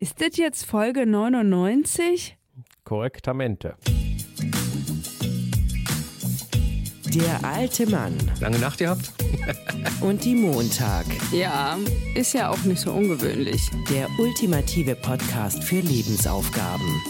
Ist das jetzt Folge 99? Korrektamente. Der alte Mann Lange Nacht gehabt? und die Montag. Ja, ist ja auch nicht so ungewöhnlich. Der ultimative Podcast für Lebensaufgaben.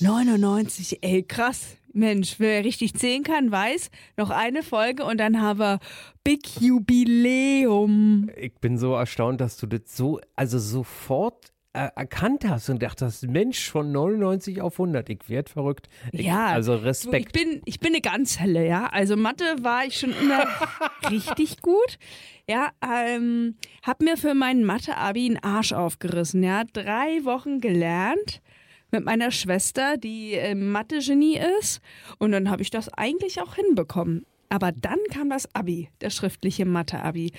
99, ey, krass. Mensch, wer richtig zählen kann, weiß, noch eine Folge und dann haben wir Big Jubiläum. Ich bin so erstaunt, dass du das so, also sofort äh, erkannt hast und dachtest, Mensch, von 99 auf 100, ich werd verrückt. Ich, Ja, Also Du, ich Respekt. bin, ich bin eine ganz helle, ja. Also Mathe war ich schon immer richtig gut. Ja, ähm, hab mir für meinen Mathe-Abi einen Arsch aufgerissen, ja. Drei Wochen gelernt mit meiner Schwester, die äh, Mathe-Genie ist. Und dann habe ich das eigentlich auch hinbekommen. Aber dann kam das Abi, das schriftliche Mathe-Abi.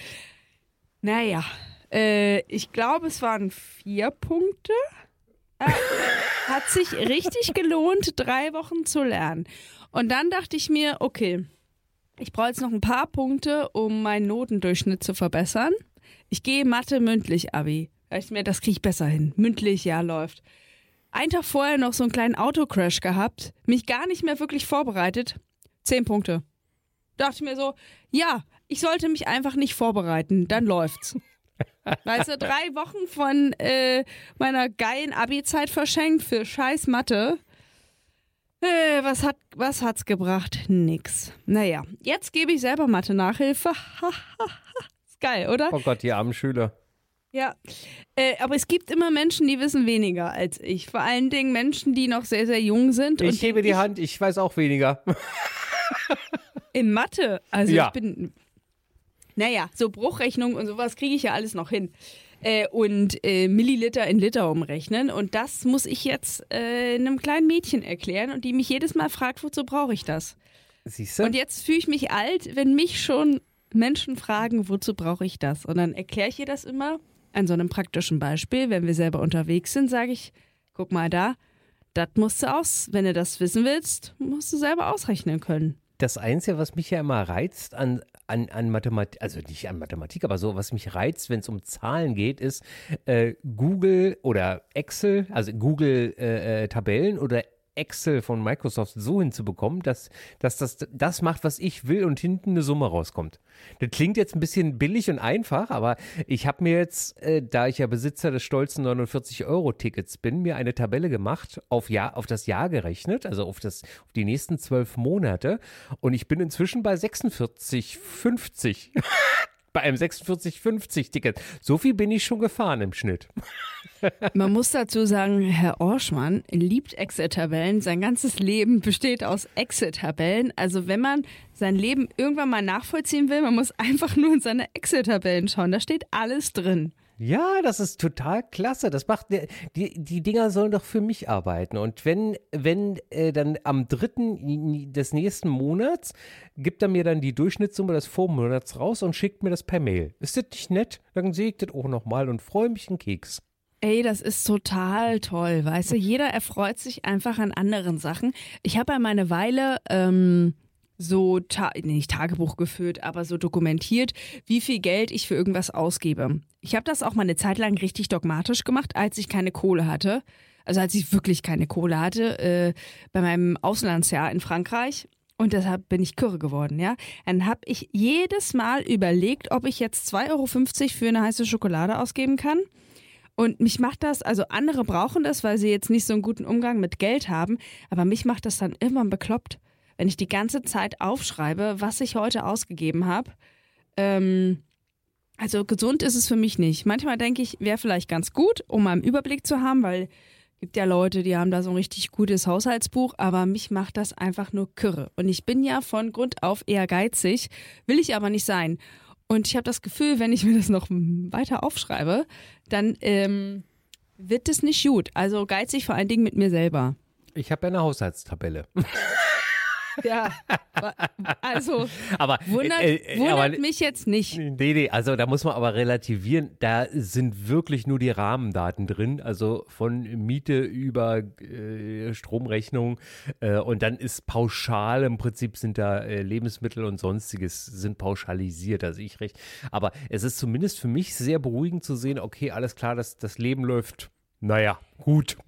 Naja, äh, ich glaube, es waren vier Punkte. Äh, hat sich richtig gelohnt, drei Wochen zu lernen. Und dann dachte ich mir, okay, ich brauche jetzt noch ein paar Punkte, um meinen Notendurchschnitt zu verbessern. Ich gehe Mathe mündlich, Abi. Da ich mir, das kriege ich besser hin. Mündlich, ja, läuft. Einen Tag vorher noch so einen kleinen Autocrash gehabt, mich gar nicht mehr wirklich vorbereitet. Zehn Punkte. Dachte ich mir so, ja, ich sollte mich einfach nicht vorbereiten, dann läuft's. Weißt du, drei Wochen von äh, meiner geilen Abi-Zeit verschenkt für scheiß Mathe. Äh, was, hat, was hat's gebracht? Nix. Naja, jetzt gebe ich selber Mathe-Nachhilfe. Ist geil, oder? Oh Gott, die armen Schüler. Ja. Äh, aber es gibt immer Menschen, die wissen weniger als ich. Vor allen Dingen Menschen, die noch sehr, sehr jung sind. Ich hebe die Hand, ich weiß auch weniger. In Mathe. Also Ja. ich bin. Naja, so Bruchrechnung und sowas kriege ich ja alles noch hin. Äh, und äh, Milliliter in Liter umrechnen. Und das muss ich jetzt äh, einem kleinen Mädchen erklären und die mich jedes Mal fragt, wozu brauche ich das? Siehst du? Und jetzt fühle ich mich alt, wenn mich schon Menschen fragen, wozu brauche ich das? Und dann erkläre ich ihr das immer an so einem praktischen Beispiel. Wenn wir selber unterwegs sind, sage ich, guck mal da, das musst du aus, wenn du das wissen willst, musst du selber ausrechnen können. Das Einzige, was mich ja immer reizt an, an, an Mathematik, also nicht an Mathematik, aber so, was mich reizt, wenn es um Zahlen geht, ist äh, Google oder Excel, also Google äh, äh, Tabellen oder Excel von Microsoft so hinzubekommen, dass, dass das das macht, was ich will und hinten eine Summe rauskommt. Das klingt jetzt ein bisschen billig und einfach, aber ich habe mir jetzt, äh, da ich ja Besitzer des stolzen 49-Euro-Tickets bin, mir eine Tabelle gemacht, auf, Jahr, auf das Jahr gerechnet, also auf, das, auf die nächsten zwölf Monate. Und ich bin inzwischen bei 46,50. bei einem 46,50-Ticket. So viel bin ich schon gefahren im Schnitt. Man muss dazu sagen, Herr Orschmann liebt Excel-Tabellen. Sein ganzes Leben besteht aus Excel-Tabellen. Also wenn man sein Leben irgendwann mal nachvollziehen will, man muss einfach nur in seine Excel-Tabellen schauen. Da steht alles drin. Ja, das ist total klasse. Das macht die, die Dinger sollen doch für mich arbeiten. Und wenn, wenn äh, dann am dritten des nächsten Monats gibt er mir dann die Durchschnittssumme des Vormonats raus und schickt mir das per Mail. Ist das nicht nett? Dann sehe ich das auch nochmal und freue mich einen Keks. Ey, das ist total toll, weißt du? Jeder erfreut sich einfach an anderen Sachen. Ich habe ja meine Weile ähm, so, ta nicht Tagebuch geführt, aber so dokumentiert, wie viel Geld ich für irgendwas ausgebe. Ich habe das auch mal eine Zeit lang richtig dogmatisch gemacht, als ich keine Kohle hatte. Also als ich wirklich keine Kohle hatte, äh, bei meinem Auslandsjahr in Frankreich. Und deshalb bin ich kürre geworden, ja. Dann habe ich jedes Mal überlegt, ob ich jetzt 2,50 Euro für eine heiße Schokolade ausgeben kann. Und mich macht das, also andere brauchen das, weil sie jetzt nicht so einen guten Umgang mit Geld haben, aber mich macht das dann immer bekloppt, wenn ich die ganze Zeit aufschreibe, was ich heute ausgegeben habe. Ähm, also gesund ist es für mich nicht. Manchmal denke ich, wäre vielleicht ganz gut, um mal einen Überblick zu haben, weil gibt ja Leute, die haben da so ein richtig gutes Haushaltsbuch, aber mich macht das einfach nur kürre. Und ich bin ja von Grund auf eher geizig, will ich aber nicht sein. Und ich habe das Gefühl, wenn ich mir das noch weiter aufschreibe, dann ähm, wird es nicht gut. Also geizig vor allen Dingen mit mir selber. Ich habe ja eine Haushaltstabelle. Ja, also Aber, wundert, äh, äh, wundert aber- mich jetzt nicht. Nee, nee, also da muss man aber relativieren, da sind wirklich nur die Rahmendaten drin, also von Miete über äh, Stromrechnung äh, und dann ist pauschal, im Prinzip sind da äh, Lebensmittel und sonstiges sind pauschalisiert, also ich recht. Aber es ist zumindest für mich sehr beruhigend zu sehen, okay, alles klar, das, das Leben läuft, naja, gut.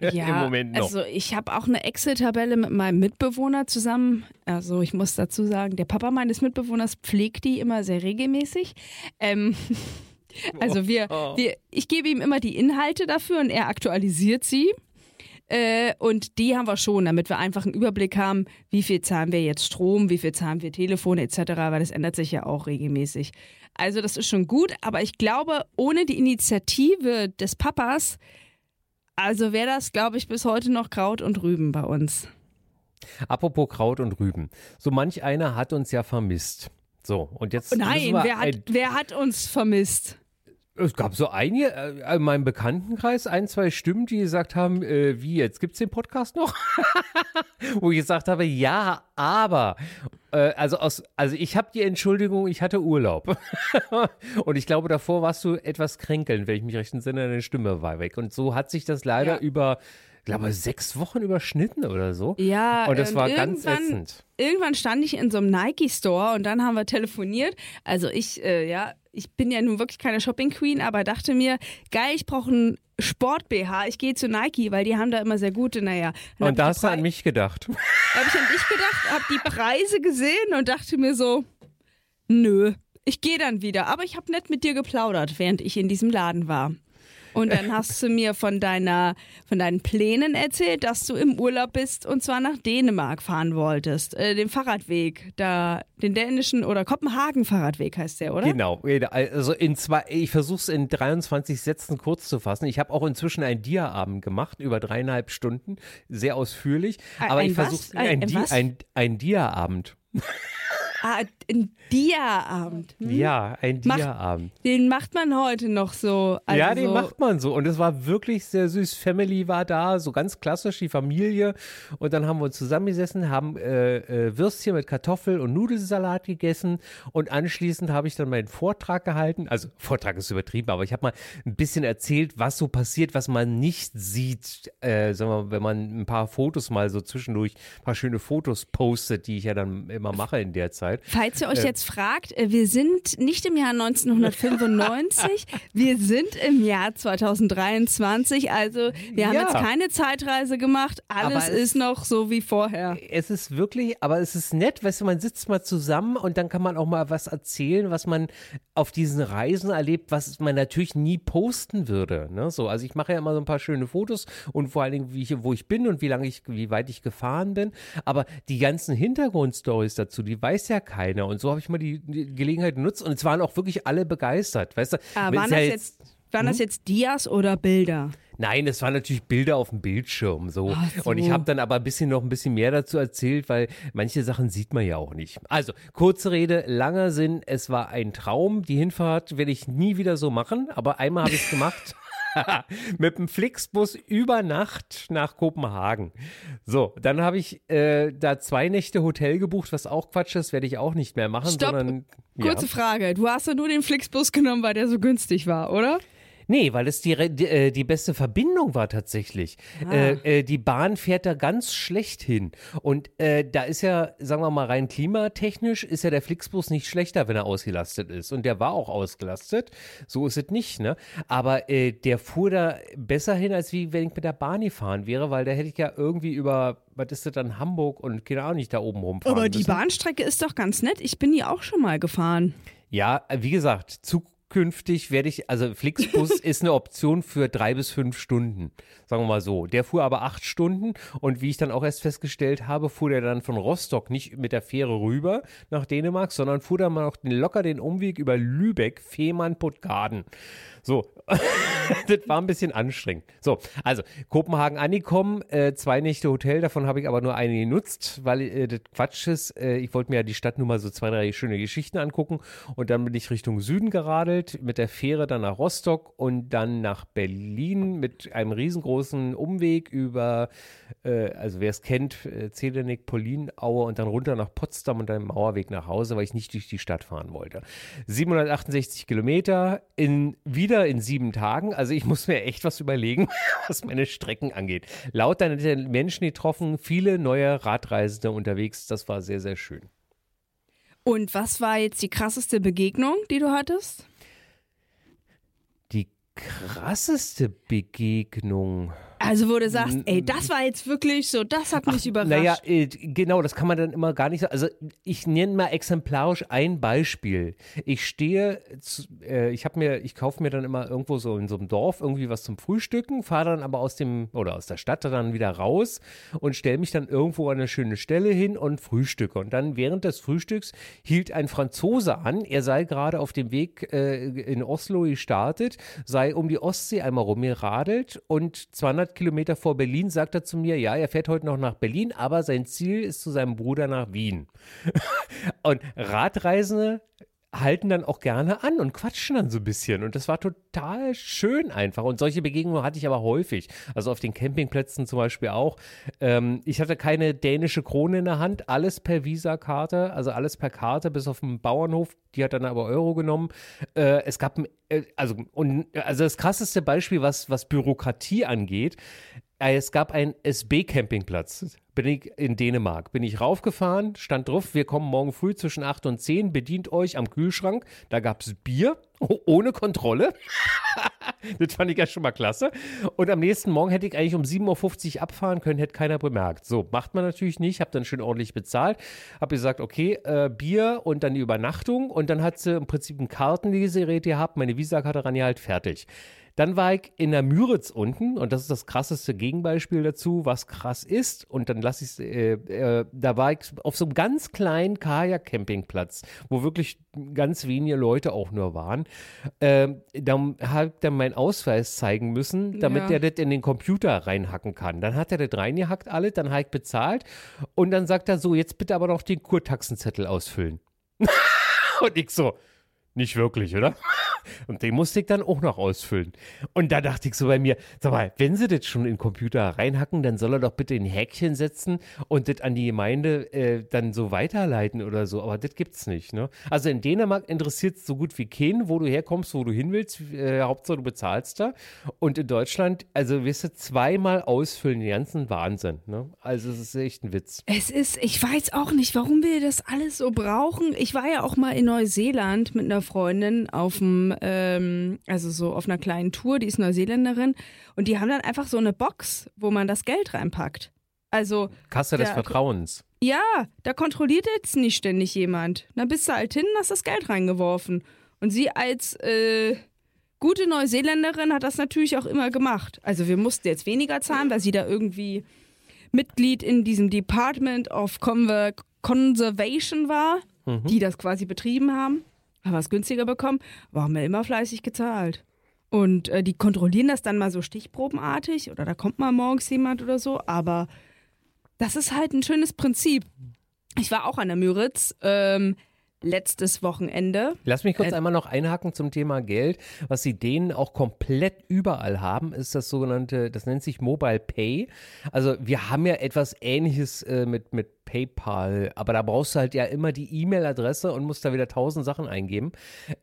Ja, Im Moment noch. also ich habe auch eine Excel-Tabelle mit meinem Mitbewohner zusammen. Also ich muss dazu sagen, der Papa meines Mitbewohners pflegt die immer sehr regelmäßig. Ähm, also wir, Oh. wir, ich gebe ihm immer die Inhalte dafür und er aktualisiert sie. Äh, und die haben wir schon, damit wir einfach einen Überblick haben, wie viel zahlen wir jetzt Strom, wie viel zahlen wir Telefon etc., weil das ändert sich ja auch regelmäßig. Also das ist schon gut, aber ich glaube, ohne die Initiative des Papas, also wäre das, glaube ich, bis heute noch Kraut und Rüben bei uns. Apropos Kraut und Rüben. So manch einer hat uns ja vermisst. So, und jetzt. Oh nein, wer hat, wer hat uns vermisst? Es gab so einige äh, in meinem Bekanntenkreis, ein, zwei Stimmen, die gesagt haben, äh, wie jetzt, gibt es den Podcast noch? Wo ich gesagt habe, ja, aber. Äh, also, aus, also ich habe die Entschuldigung, ich hatte Urlaub. und ich glaube, davor warst du etwas kränkelnd, wenn ich mich recht entsinne, deine Stimme war weg. Und so hat sich das leider Ja. über, glaube, sechs Wochen überschnitten oder so. Ja, Und das und war ganz irgendwann- ätzend. Irgendwann stand ich in so einem Nike-Store und dann haben wir telefoniert. Also ich, äh, ja, ich bin ja nun wirklich keine Shopping-Queen, aber dachte mir, geil, ich brauche einen Sport-BH. Ich gehe zu Nike, weil die haben da immer sehr gute, naja. Und da hast du an mich gedacht. habe ich an dich gedacht, habe die Preise gesehen und dachte mir so, nö, ich gehe dann wieder. Aber ich habe nett mit dir geplaudert, während ich in diesem Laden war. Und dann hast du mir von deiner, von deinen Plänen erzählt, dass du im Urlaub bist und zwar nach Dänemark fahren wolltest. Äh, den Fahrradweg, da, den dänischen oder Kopenhagen-Fahrradweg heißt der, oder? Genau, also in zwei, ich versuche es in 23 Sätzen kurz zu fassen. Ich habe auch inzwischen einen Dia-Abend gemacht, über dreieinhalb Stunden, sehr ausführlich. Aber ein ich versuche Ein- ein, ein, ein Dia-Abend. Ah, ein Dia-Abend. Hm? Ja, ein Dia-Abend. Den macht man heute noch so. Also ja, den so, macht man so. Und es war wirklich sehr süß. Family war da, so ganz klassisch, die Familie. Und dann haben wir uns zusammengesessen, haben äh, äh, Würstchen mit Kartoffel und Nudelsalat gegessen. Und anschließend habe ich dann meinen Vortrag gehalten. Also, Vortrag ist übertrieben, aber ich habe mal ein bisschen erzählt, was so passiert, was man nicht sieht, äh, sagen wir, wenn man ein paar Fotos mal so zwischendurch, ein paar schöne Fotos postet, die ich ja dann immer mache in der Zeit. Falls ihr euch jetzt fragt, äh, wir sind nicht im Jahr 1995, wir sind im Jahr 2023, also wir haben Ja. jetzt keine Zeitreise gemacht, alles es- ist noch so wie vorher. es ist wirklich, aber es ist nett, weißt du, man sitzt mal zusammen und dann kann man auch mal was erzählen, was man auf diesen Reisen erlebt, was man natürlich nie posten würde. Ne? So, also ich mache ja immer so ein paar schöne Fotos und vor allen Dingen, wie ich, wo ich bin und wie lange ich, wie weit ich gefahren bin. Aber die ganzen Hintergrundstories dazu, die weiß ja keiner. Und so habe ich mal die, die Gelegenheit genutzt und es waren auch wirklich alle begeistert. Weißt du, Ah, waren, das jetzt, waren das jetzt Dias oder Bilder? Nein, es waren natürlich Bilder auf dem Bildschirm so. So. Und ich habe dann aber ein bisschen noch ein bisschen mehr dazu erzählt, weil manche Sachen sieht man ja auch nicht. Also, kurze Rede, langer Sinn, es war ein Traum. Die Hinfahrt werde ich nie wieder so machen, aber einmal habe ich es gemacht. Mit dem Flixbus über Nacht nach Kopenhagen. So, dann habe ich äh, da zwei Nächte Hotel gebucht, was auch Quatsch ist, werde ich auch nicht mehr machen, Stopp. sondern Kurze Frage, du hast ja nur den Flixbus genommen, weil der so günstig war, oder? Nee, weil es die, die, äh, die beste Verbindung war tatsächlich. Äh, äh, die Bahn fährt da ganz schlecht hin. Und äh, da ist ja, sagen wir mal, rein klimatechnisch ist ja der Flixbus nicht schlechter, wenn er ausgelastet ist. Und der war auch ausgelastet. So ist es nicht, ne? Aber äh, der fuhr da besser hin, als wie wenn ich mit der Bahn gefahren wäre, weil da hätte ich ja irgendwie über, was ist das dann, Hamburg und keine Ahnung, nicht da oben rumfahren Aber die müssen. Bahnstrecke ist doch ganz nett. Ich bin die auch schon mal gefahren. Ja, wie gesagt, zukünftig werde ich, also Flixbus ist eine Option für drei bis fünf Stunden, sagen wir mal so. Der fuhr aber acht Stunden und wie ich dann auch erst festgestellt habe, fuhr der dann von Rostock nicht mit der Fähre rüber nach Dänemark, sondern fuhr dann mal noch locker den Umweg über Lübeck, Fehmarn, Puttgarden. So, das war ein bisschen anstrengend. So, also Kopenhagen angekommen, äh, zwei Nächte Hotel, davon habe ich aber nur eine genutzt, weil äh, das Quatsch ist. Äh, ich wollte mir ja die Stadt nur mal so zwei, drei schöne Geschichten angucken und dann bin ich Richtung Süden geradelt mit der Fähre dann nach Rostock und dann nach Berlin mit einem riesengroßen Umweg über, äh, also wer es kennt, äh, Zedernick, Polinauer und dann runter nach Potsdam und dann Mauerweg nach Hause, weil ich nicht durch die Stadt fahren wollte. 768 Kilometer in, wieder in sieben Tagen. Also ich muss mir echt was überlegen, was meine Strecken angeht. Laut deiner Menschen getroffen, viele neue Radreisende unterwegs. Das war sehr, sehr schön. Und was war jetzt die krasseste Begegnung, die du hattest? Die krasseste Begegnung. Also wo du sagst, ey, das war jetzt wirklich so, das hat mich überrascht. Naja, äh, genau, das kann man dann immer gar nicht sagen. Also ich nenne mal exemplarisch ein Beispiel. Ich stehe, äh, ich habe mir, ich kaufe mir dann immer irgendwo so in so einem Dorf irgendwie was zum Frühstücken, fahre dann aber aus dem oder aus der Stadt dann wieder raus und stelle mich dann irgendwo an eine schöne Stelle hin und frühstücke. Und dann während des Frühstücks hielt ein Franzose an, er sei gerade auf dem Weg äh, in Oslo gestartet, sei um die Ostsee einmal rumgeradelt und 200 Kilometer vor Berlin sagt er zu mir, ja, er fährt heute noch nach Berlin, aber sein Ziel ist zu seinem Bruder nach Wien. und Radreisende halten dann auch gerne an und quatschen dann so ein bisschen. Und das war total schön einfach. Und solche Begegnungen hatte ich aber häufig. Also auf den Campingplätzen zum Beispiel auch. Ähm, ich hatte keine dänische Krone in der Hand, alles per Visa-Karte, also alles per Karte, bis auf den Bauernhof. Die hat dann aber Euro genommen. Äh, es gab, äh, also, und, also das krasseste Beispiel, was, was Bürokratie angeht, äh, es gab einen SB-Campingplatz. Bin ich in Dänemark. Bin ich raufgefahren, stand drauf, wir kommen morgen früh zwischen 8 und 10, bedient euch am Kühlschrank. Da gab es Bier, ohne Kontrolle. das fand ich ja schon mal klasse. Und am nächsten Morgen hätte ich eigentlich um 7.50 Uhr abfahren können, hätte keiner bemerkt. So, macht man natürlich nicht. Hab dann schön ordentlich bezahlt. Hab gesagt, okay, äh, Bier und dann die Übernachtung. Und dann hat sie im Prinzip ein Kartenlesegerät gehabt, meine Visakarte ran ja halt fertig. Dann war ich in der Müritz unten und das ist das krasseste Gegenbeispiel dazu, was krass ist. Und dann lasse ich es, äh, äh, da war ich auf so einem ganz kleinen Kajak-Campingplatz, wo wirklich ganz wenige Leute auch nur waren. Ähm, da habe ich dann meinen Ausweis zeigen müssen, damit Ja. der das in den Computer reinhacken kann. Dann hat er das reingehackt alle, dann habe ich bezahlt und dann sagt er so, jetzt bitte aber noch den Kurtaxenzettel ausfüllen. und ich so, nicht wirklich, oder? Und den musste ich dann auch noch ausfüllen. Und da dachte ich so bei mir, sag mal, wenn sie das schon in den Computer reinhacken, dann soll er doch bitte ein Häkchen setzen und das an die Gemeinde äh, dann so weiterleiten oder so. Aber das gibt's nicht, ne? Also in Dänemark interessiert es so gut wie keinen, wo du herkommst, wo du hin willst. Äh, Hauptsache du bezahlst da. Und in Deutschland, also wirst du zweimal ausfüllen, den ganzen Wahnsinn, ne? Also es ist echt ein Witz. Es ist, ich weiß auch nicht, warum wir das alles so brauchen. Ich war ja auch mal in Neuseeland mit einer Freundin auf dem, ähm, also so auf einer kleinen Tour, die ist Neuseeländerin und die haben dann einfach so eine Box, wo man das Geld reinpackt. Also, Kasse des Ja, Vertrauens. ja, da kontrolliert jetzt nicht ständig jemand. Dann bist du halt hin, hast das Geld reingeworfen. Und sie als äh, gute Neuseeländerin hat das natürlich auch immer gemacht. Also wir mussten jetzt weniger zahlen, weil sie da irgendwie Mitglied in diesem Department of Conver Conservation war, die das quasi betrieben haben. Haben wir es günstiger bekommen, haben wir immer fleißig gezahlt. Und äh, die kontrollieren das dann mal so stichprobenartig oder da kommt mal morgens jemand oder so, aber das ist halt ein schönes Prinzip. Ich war auch an der Müritz ähm, letztes Wochenende. Lass mich kurz Äh, einmal noch einhaken zum Thema Geld. Was sie denen auch komplett überall haben, ist das sogenannte, das nennt sich Mobile Pay. Also wir haben ja etwas ähnliches äh, mit, mit PayPal, aber da brauchst du halt ja immer die E-Mail-Adresse und musst da wieder tausend Sachen eingeben.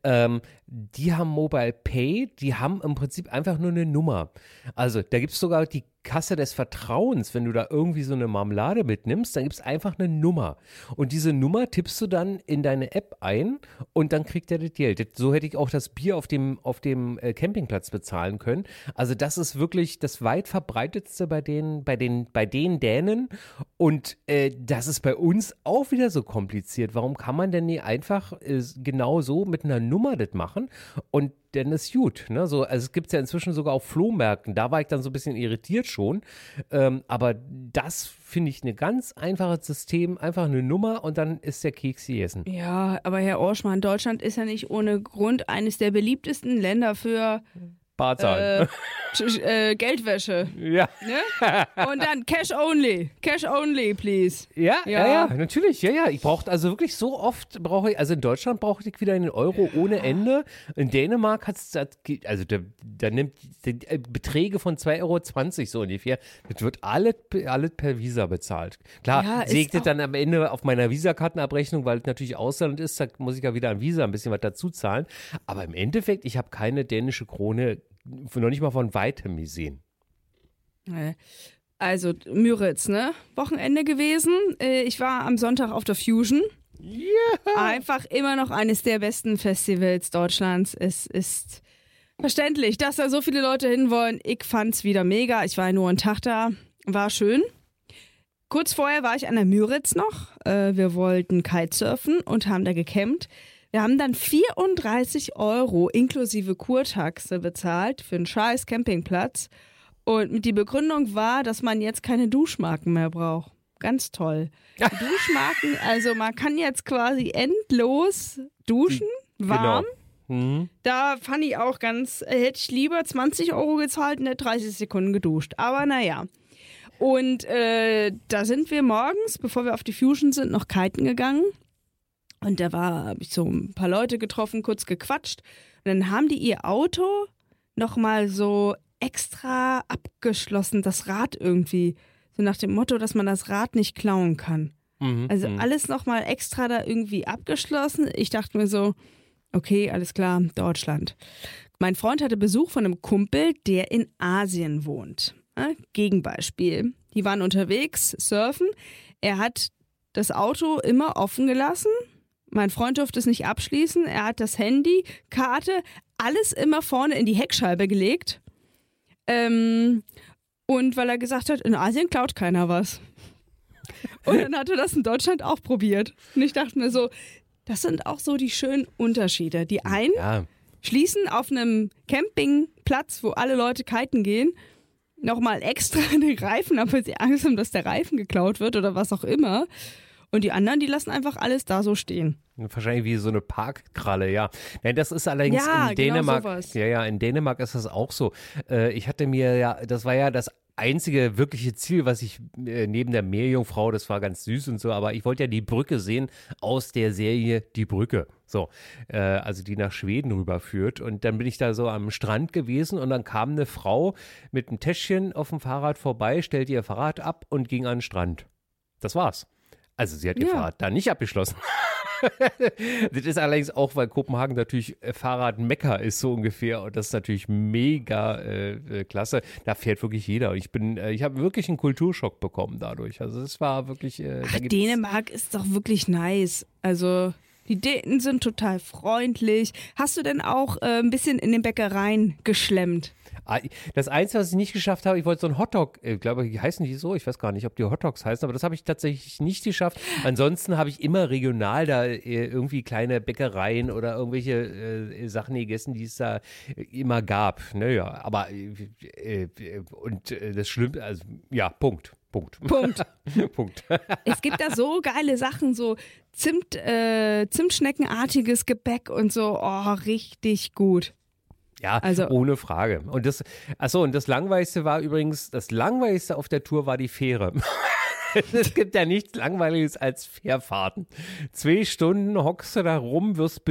Ähm, die haben Mobile Pay, die haben im Prinzip einfach nur eine Nummer. Also da gibt es sogar die Kasse des Vertrauens, wenn du da irgendwie so eine Marmelade mitnimmst, dann gibt es einfach eine Nummer. Und diese Nummer tippst du dann in deine App ein und dann kriegt er das Geld. So hätte ich auch das Bier auf dem, auf dem äh, Campingplatz bezahlen können. Also das ist wirklich das weit verbreitetste bei den, bei den, bei den Dänen. Und äh, das ist bei uns auch wieder so kompliziert. Warum kann man denn nie einfach äh, genau so mit einer Nummer das machen? Und dann ist gut. Ne? So, also es gibt es ja inzwischen sogar auf Flohmärkten. Da war ich dann so ein bisschen irritiert schon. Ähm, aber das finde ich ein ganz einfaches System. Einfach eine Nummer und dann ist der Keks gegessen. Ja, aber Herr Orschmann, Deutschland ist ja nicht ohne Grund eines der beliebtesten Länder für Barzahlen. äh, äh, Geldwäsche. Ja. Ne? Und dann Cash only. Cash only, please. Ja, ja, Ja. ja, natürlich, ja, ja. Ich brauche also wirklich so oft brauche ich, also in Deutschland brauche ich wieder einen Euro ohne Ende. In Dänemark hat es, also da, da nimmt die, äh, Beträge von 2,20 Euro so ungefähr. Das wird alles, alles per Visa bezahlt. Klar, Ja, segnet dann am Ende auf meiner Visakartenabrechnung, weil es natürlich Ausland ist, da muss ich ja wieder an Visa ein bisschen was dazu zahlen. Aber im Endeffekt, ich habe keine dänische Krone noch nicht mal von weitem gesehen. Äh, Also Müritz, ne? Wochenende gewesen. Äh, Ich war am Sonntag auf der Fusion. Einfach immer noch eines der besten Festivals Deutschlands. Es ist verständlich, dass da so viele Leute hinwollen. Ich fand's wieder mega. Ich war nur einen Tag da. War schön. Kurz vorher war ich an der Müritz noch. Äh, Wir wollten Kitesurfen und haben da gecampt. Wir haben dann 34 Euro inklusive Kurtaxe bezahlt für einen scheiß Campingplatz. Und die Begründung war, dass man jetzt keine Duschmarken mehr braucht. Ganz toll. Duschmarken, also man kann jetzt quasi endlos duschen, warm. Genau. Mhm. Da fand ich auch ganz, äh, hätte ich lieber 20 Euro gezahlt und hätte 30 Sekunden geduscht. Aber naja. Und äh, da sind wir morgens, bevor wir auf die Fusion sind, noch kiten gegangen. Und da war, habe ich so ein paar Leute getroffen, kurz gequatscht. Und dann haben die ihr Auto nochmal so extra abgeschlossen, das Rad irgendwie. So nach dem Motto, dass man das Rad nicht klauen kann. Mhm. Also mhm. alles nochmal extra da irgendwie abgeschlossen. Ich dachte mir so, okay, alles klar, Deutschland. Mein Freund hatte Besuch von einem Kumpel, der in Asien wohnt. Gegenbeispiel. Die waren unterwegs, surfen. Er hat das Auto immer offen gelassen. Mein Freund durfte es nicht abschließen. Er hat das Handy, Karte, alles immer vorne in die Heckscheibe gelegt. Ähm, und weil er gesagt hat, in Asien klaut keiner was. Und dann hat er das in Deutschland auch probiert. Und ich dachte mir so, das sind auch so die schönen Unterschiede. Die einen ja. schließen auf einem Campingplatz, wo alle Leute kiten gehen, nochmal extra den Reifen ab, weil sie Angst haben, dass der Reifen geklaut wird oder was auch immer. Und die anderen, die lassen einfach alles da so stehen. Wahrscheinlich wie so eine Parkkralle, ja. Nein, das ist allerdings Ja, in genau Dänemark. sowas. Ja, ja, in Dänemark ist das auch so. Äh, ich hatte mir ja, das war ja das einzige wirkliche Ziel, was ich äh, neben der Meerjungfrau, das war ganz süß und so, aber ich wollte ja die Brücke sehen aus der Serie Die Brücke. So, äh, also die nach Schweden rüberführt. Und dann bin ich da so am Strand gewesen und dann kam eine Frau mit einem Täschchen auf dem Fahrrad vorbei, stellte ihr Fahrrad ab und ging an den Strand. Das war's. Also sie hat ihr Ja. Fahrrad da nicht abgeschlossen. das ist allerdings auch, weil Kopenhagen natürlich äh, Fahrradmekka ist so ungefähr und das ist natürlich mega äh, äh, klasse. Da fährt wirklich jeder. Und ich bin, äh, ich habe wirklich einen Kulturschock bekommen dadurch. Also es war wirklich. Äh, Ach, Dänemark ist doch wirklich nice. Also die Dänen sind total freundlich. Hast du denn auch äh, ein bisschen in den Bäckereien geschlemmt? Das Einzige, was ich nicht geschafft habe, ich wollte so einen Hotdog, ich glaube, die heißen die so, ich weiß gar nicht, ob die Hotdogs heißen, aber das habe ich tatsächlich nicht geschafft. Ansonsten habe ich immer regional da äh, irgendwie kleine Bäckereien oder irgendwelche äh, Sachen gegessen, die es da äh, immer gab. Naja, aber äh, äh, und äh, das Schlimme, also ja, Punkt. Punkt. Punkt. Punkt. Es gibt da so geile Sachen, so Zimt, äh, Zimtschneckenartiges Gebäck und so. Oh, richtig gut. Ja, Also- ohne Frage. Und das, achso, und das Langweiligste war übrigens, das Langweiligste auf der Tour war die Fähre. es gibt ja nichts Langweiliges als Fährfahrten. Zwei Stunden hockst du da rum, wirst,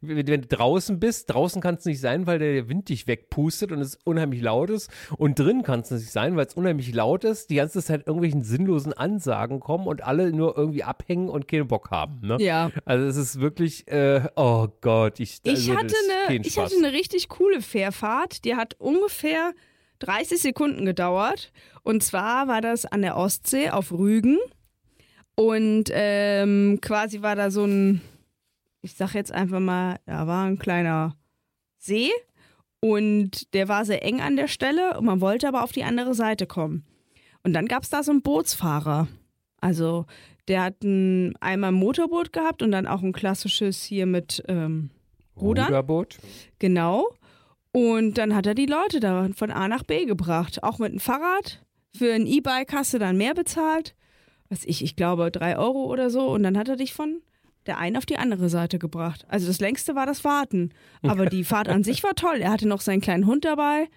wenn du draußen bist, draußen kann es nicht sein, weil der Wind dich wegpustet und es unheimlich laut ist. Und drin kann es nicht sein, weil es unheimlich laut ist, die ganze Zeit irgendwelchen sinnlosen Ansagen kommen und alle nur irgendwie abhängen und keinen Bock haben. Ne? Ja. Also es ist wirklich, äh, oh Gott, ich, Ich, also das hatte eine, ich hatte eine richtig coole Fährfahrt. Die hat ungefähr 30 Sekunden gedauert. Und zwar war das an der Ostsee auf Rügen. Und ähm, quasi war da so ein, ich sag jetzt einfach mal, da war ein kleiner See. Und der war sehr eng an der Stelle. Und man wollte aber auf die andere Seite kommen. Und dann gab es da so einen Bootsfahrer. Also der hat ein, einmal ein Motorboot gehabt und dann auch ein klassisches hier mit ähm, Rudern. Ruderboot. Genau. Und dann hat er die Leute da von A nach B gebracht. Auch mit einem Fahrrad. Für ein E-Bike hast du dann mehr bezahlt. Was ich, ich glaube drei Euro oder so. Und dann hat er dich von der einen auf die andere Seite gebracht. Also das längste war das Warten. Aber die Fahrt an sich war toll. Er hatte noch seinen kleinen Hund dabei.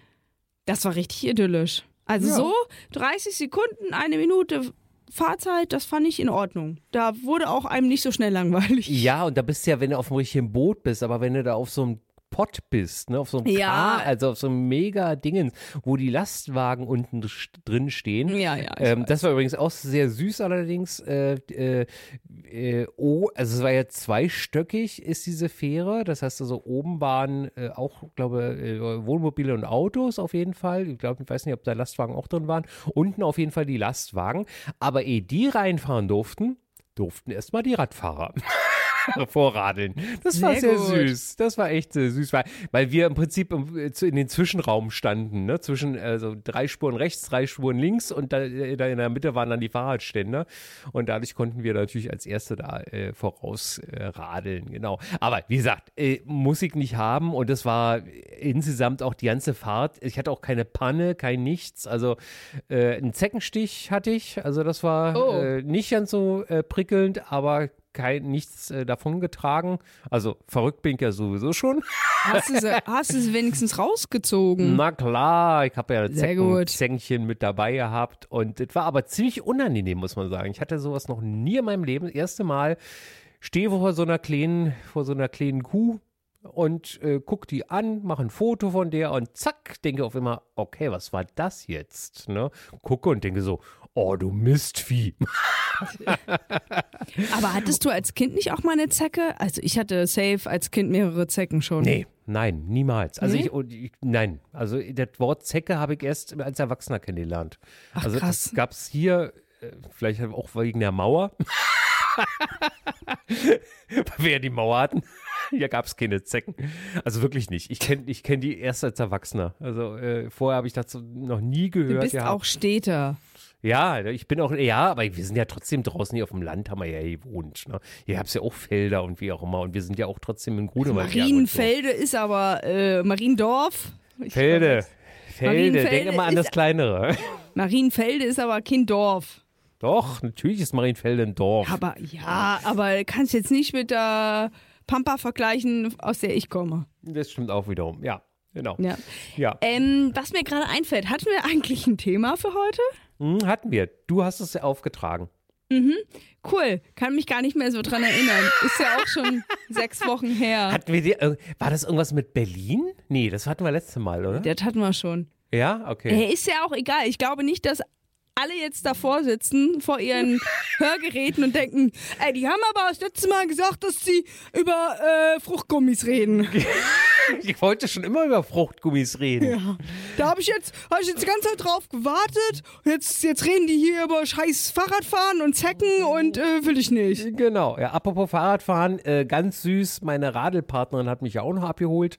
Das war richtig idyllisch. Also Ja. so 30 Sekunden, eine Minute Fahrzeit, das fand ich in Ordnung. Da wurde auch einem nicht so schnell langweilig. Ja, und da bist du ja, wenn du auf dem richtigen Boot bist, aber wenn du da auf so einem Pott bist, ne, auf so einem Ja. Kar, also auf so einem mega Dingen, wo die Lastwagen unten drin stehen. Ja, ja. Ähm, das war übrigens auch sehr süß allerdings. Äh, äh, äh, oh, also es war ja zweistöckig, ist diese Fähre. Das heißt also, oben waren äh, auch, glaube äh, Wohnmobile und Autos auf jeden Fall. Ich glaube, ich weiß nicht, ob da Lastwagen auch drin waren. Unten auf jeden Fall die Lastwagen. Aber ehe die reinfahren durften, durften erstmal die Radfahrer. vorradeln. Das war Sehr sehr süß. Das war echt sehr süß, weil, weil wir im Prinzip äh, in den Zwischenraum standen, ne? zwischen also drei Spuren rechts, drei Spuren links und da, äh, da in der Mitte waren dann die Fahrradständer und dadurch konnten wir natürlich als Erste da äh, voraus äh, genau. Aber wie gesagt, äh, muss ich nicht haben und das war insgesamt auch die ganze Fahrt. Ich hatte auch keine Panne, kein nichts, also äh, einen Zeckenstich hatte ich, also das war Oh. äh, nicht ganz so prickelnd, aber kein, nichts äh, davon getragen. Also verrückt bin ich ja sowieso schon. Hast du sie, hast sie wenigstens rausgezogen? Na klar, ich habe ja Zecken, gut. Zängchen mit dabei gehabt und es war aber ziemlich unangenehm, muss man sagen. Ich hatte sowas noch nie in meinem Leben. Das erste Mal stehe vor so einer kleinen, vor so einer kleinen Kuh und äh, guck die an, mache ein Foto von der und zack, denke auf immer, okay, was war das jetzt? Ne? Gucke und denke so, oh du Mistvieh. Aber hattest du als Kind nicht auch mal eine Zecke? Also ich hatte safe als Kind mehrere Zecken schon. Nee, nein, niemals. Also Nee? ich, ich, nein, also das Wort Zecke habe ich erst als Erwachsener kennengelernt. Ach, also krass. das gab es hier, äh, vielleicht auch wegen der Mauer. Weil wir ja die Mauer hatten. Hier gab es keine Zecken. Also wirklich nicht. Ich kenne ich kenn die erst als Erwachsener. Also äh, vorher habe ich dazu noch nie Du gehört. bist gehabt. auch Städter. Ja, ich bin auch, ja, aber wir sind ja trotzdem draußen hier auf dem Land, haben wir ja gewohnt. Ne? Hier gab es ja auch Felder und wie auch immer. Und wir sind ja auch trotzdem in Grunewald. Marienfelde ist aber äh, Mariendorf. Ich Felde. Felde, Marienfelde denk immer an das Kleinere. Marienfelde ist aber kein Dorf. Doch, natürlich ist Marienfelde ein Dorf. Aber ja, aber kannst jetzt nicht mit der Pampa vergleichen, aus der ich komme. Das stimmt auch wiederum. Ja, genau. Ja. Ja, Ähm, was mir gerade einfällt, hatten wir eigentlich ein Thema für heute? Hm, hatten wir. Du hast es ja aufgetragen. Cool, kann mich gar nicht mehr so dran erinnern. Ist ja auch schon sechs Wochen her. Hatten wir die, äh, war das irgendwas mit Berlin? Nee, das hatten wir letztes Mal, oder? Das hatten wir schon. Ja, okay. Äh, ist ja auch egal. Ich glaube nicht, dass alle jetzt davor sitzen, vor ihren Hörgeräten und denken, ey, die haben aber das letzte Mal gesagt, dass sie über äh, Fruchtgummis reden. Ich wollte schon immer über Fruchtgummis reden. Ja. Da habe ich jetzt, habe ich jetzt die ganze Zeit drauf gewartet. Jetzt, jetzt reden die hier über scheiß Fahrradfahren und Zecken und äh, will ich nicht. Genau, ja, apropos Fahrradfahren, äh, ganz süß, meine Radelpartnerin hat mich ja auch noch abgeholt.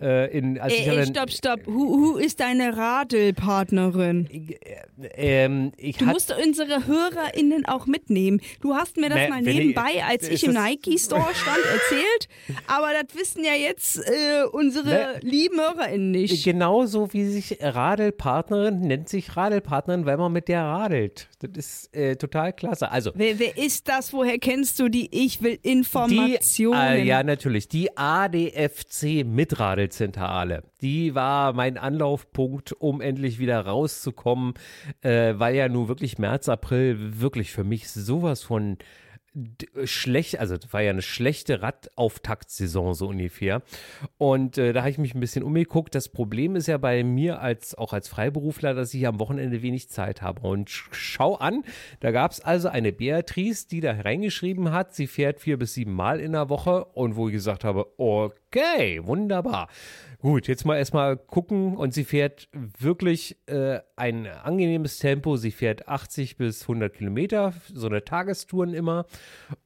Äh, in, als ich Ey, ey, dann, stopp, stopp. Who, who ist deine Radelpartnerin? ähm, ich Du musst unsere HörerInnen auch mitnehmen. Du hast mir das Nee, mal wenn ich- nebenbei, als ich im Nike-Store stand, erzählt. Aber das wissen ja jetzt äh, unsere lieben HörerInnen nicht. Genauso wie sich Radelpartnerin nennt sich Radelpartnerin, weil man mit der radelt. Das ist äh, total klasse. Also, Wer, wer ist das? Woher kennst du die? Ich will die, Informationen. äh, ja, natürlich, die ADFC Mitradelzentrale, die war mein Anlaufpunkt, um endlich wieder rauszukommen, äh, weil ja nur wirklich März, April wirklich für mich sowas von schlecht, also war ja eine schlechte Radauftaktsaison so ungefähr. Und äh, da habe ich mich ein bisschen umgeguckt. Das Problem ist ja bei mir als auch als Freiberufler, dass ich am Wochenende wenig Zeit habe. Und sch- schau an, da gab es also eine Beatrice, die da reingeschrieben hat, sie fährt vier bis sieben Mal in der Woche und wo ich gesagt habe, okay, wunderbar. Gut, jetzt mal erstmal gucken und sie fährt wirklich äh, ein angenehmes Tempo. Sie fährt 80 bis 100 Kilometer, so eine Tagestouren immer.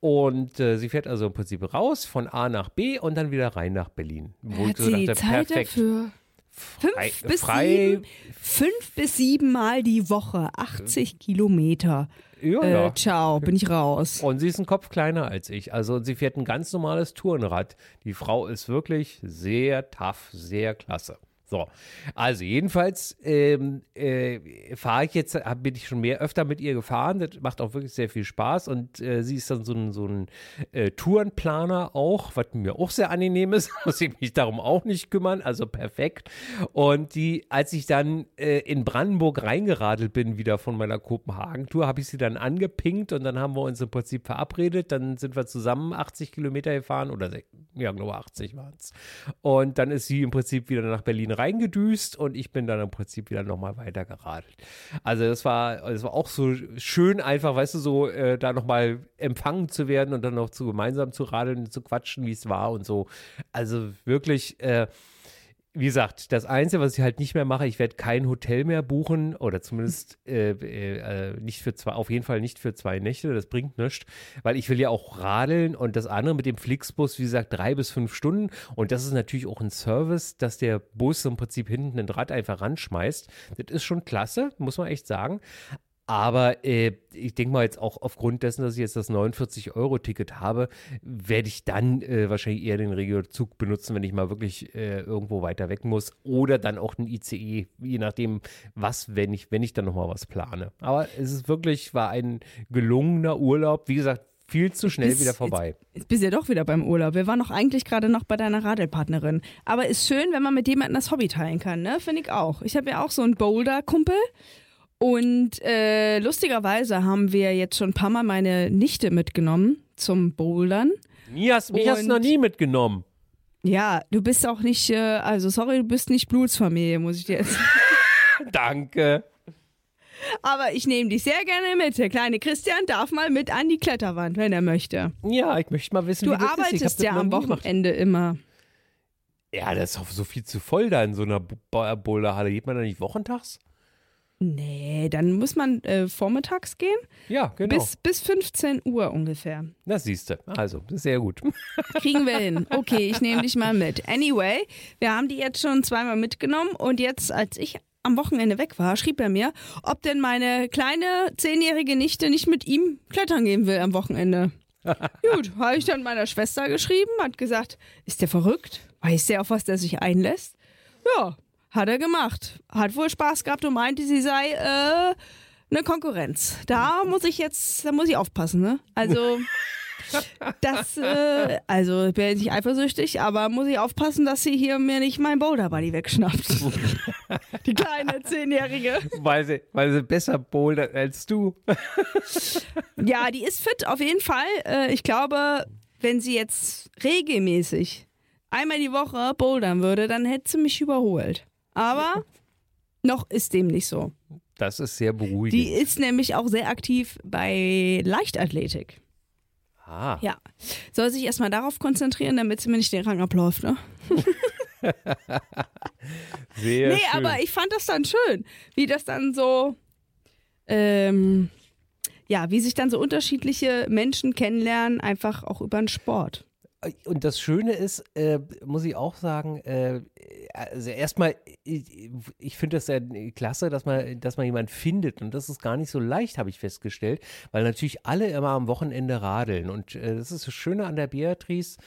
Und äh, sie fährt also im Prinzip raus von A nach B und dann wieder rein nach Berlin. Wo Hat sie die Zeit dafür? Frei- Fünf bis, frei- sieben, fünf bis sieben Mal die Woche, 80 Kilometer. Ja, Äh, ja. ciao, bin ich raus. Und sie ist ein Kopf kleiner als ich. Also sie fährt ein ganz normales Tourenrad. Die Frau ist wirklich sehr tough, sehr klasse. So, also jedenfalls ähm, äh, fahre ich jetzt, hab, bin ich schon mehr öfter mit ihr gefahren. Das macht auch wirklich sehr viel Spaß und äh, sie ist dann so ein, so ein äh, Tourenplaner auch, was mir auch sehr angenehm ist. Muss ich mich darum auch nicht kümmern, also perfekt. Und die, als ich dann äh, in Brandenburg reingeradelt bin, wieder von meiner Kopenhagen-Tour, habe ich sie dann angepinkt und dann haben wir uns im Prinzip verabredet. Dann sind wir zusammen 80 Kilometer gefahren oder ja, glaube 80 waren es. Und dann ist sie im Prinzip wieder nach Berlin reingedüst und ich bin dann im Prinzip wieder nochmal weiter geradelt. Also das war, das war auch so schön einfach, weißt du, so äh, da nochmal empfangen zu werden und dann noch zu gemeinsam zu radeln, zu quatschen, wie es war und so. Also wirklich, äh, wie gesagt, das Einzige, was ich halt nicht mehr mache, ich werde kein Hotel mehr buchen oder zumindest äh, äh, nicht für zwei, auf jeden Fall nicht für zwei Nächte, das bringt nichts, weil ich will ja auch radeln und das andere mit dem Flixbus, wie gesagt, drei bis fünf Stunden und das ist natürlich auch ein Service, dass der Bus im Prinzip hinten ein Rad einfach ranschmeißt. Das ist schon klasse, muss man echt sagen. Aber äh, ich denke mal jetzt auch aufgrund dessen, dass ich jetzt das 49-Euro-Ticket habe, werde ich dann äh, wahrscheinlich eher den Regiozug benutzen, wenn ich mal wirklich äh, irgendwo weiter weg muss. Oder dann auch ein ICE, je nachdem, was, wenn ich, wenn ich dann nochmal was plane. Aber es ist wirklich, war ein gelungener Urlaub. Wie gesagt, viel zu schnell Bis- wieder vorbei. Jetzt, jetzt bist du ja doch wieder beim Urlaub. Wir waren doch eigentlich gerade noch bei deiner Radelpartnerin. Aber ist schön, wenn man mit jemandem das Hobby teilen kann, ne? Finde ich auch. Ich habe ja auch so einen Boulder-Kumpel. Und äh, lustigerweise haben wir jetzt schon ein paar Mal meine Nichte mitgenommen zum Bouldern. Mich hast, mich hast du noch nie mitgenommen. Ja, du bist auch nicht, äh, also sorry, du bist nicht Blutsfamilie, muss ich dir jetzt. Danke. Aber ich nehme dich sehr gerne mit. Der kleine Christian darf mal mit an die Kletterwand, wenn er möchte. Ja, ich möchte mal wissen, Du wie das ist. Arbeitest das ja am nie gemacht. Wochenende immer. Ja, das ist auch so viel zu voll da in so einer Bo- Boulderhalle. Geht man da nicht wochentags? Nee, dann muss man äh, vormittags gehen. Ja, genau. Bis, bis 15 Uhr ungefähr. Das siehst du. Also, sehr gut. Kriegen wir hin. Okay, ich nehme dich mal mit. Anyway, wir haben die jetzt schon zweimal mitgenommen und jetzt, als ich am Wochenende weg war, schrieb er mir, ob denn meine kleine zehnjährige Nichte nicht mit ihm klettern gehen will am Wochenende. Gut, habe ich dann meiner Schwester geschrieben, hat gesagt, ist der verrückt? Weiß der, auf was der sich einlässt? Ja, hat er gemacht. Hat wohl Spaß gehabt und meinte, sie sei äh, eine Konkurrenz. Da muss ich jetzt, da muss ich aufpassen, ne? Also. Das, äh, also ich bin jetzt nicht eifersüchtig, aber muss ich aufpassen, dass sie hier mir nicht mein Boulder Buddy wegschnappt. Die kleine Zehnjährige. weil, sie, weil sie besser bouldert als du. Ja, die ist fit, auf jeden Fall. Äh, ich glaube, wenn sie jetzt regelmäßig einmal die Woche bouldern würde, dann hätte sie mich überholt. Aber noch ist dem nicht so. Das ist sehr beruhigend. Die ist nämlich auch sehr aktiv bei Leichtathletik. ah, Ja. Soll sich erstmal darauf konzentrieren, damit sie mir nicht den Rang abläuft, ne? sehr nee, schön. aber ich fand das dann schön, wie das dann so, ähm, ja, wie sich dann so unterschiedliche Menschen kennenlernen, einfach auch über den Sport. Und das Schöne ist, äh, muss ich auch sagen, äh, also erstmal, ich, ich finde das ja klasse, dass man, dass man jemanden findet. Und das ist gar nicht so leicht, habe ich festgestellt, weil natürlich alle immer am Wochenende radeln. Und äh, das ist das Schöne an der Beatrice,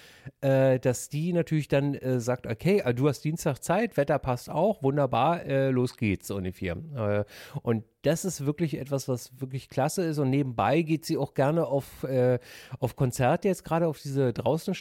äh, dass die natürlich dann äh, sagt, okay, äh, du hast Dienstag Zeit, Wetter passt auch, wunderbar, äh, los geht's so ungefähr. Äh, und das ist wirklich etwas, was wirklich klasse ist. Und nebenbei geht sie auch gerne auf, auf Konzerte, jetzt gerade auf diese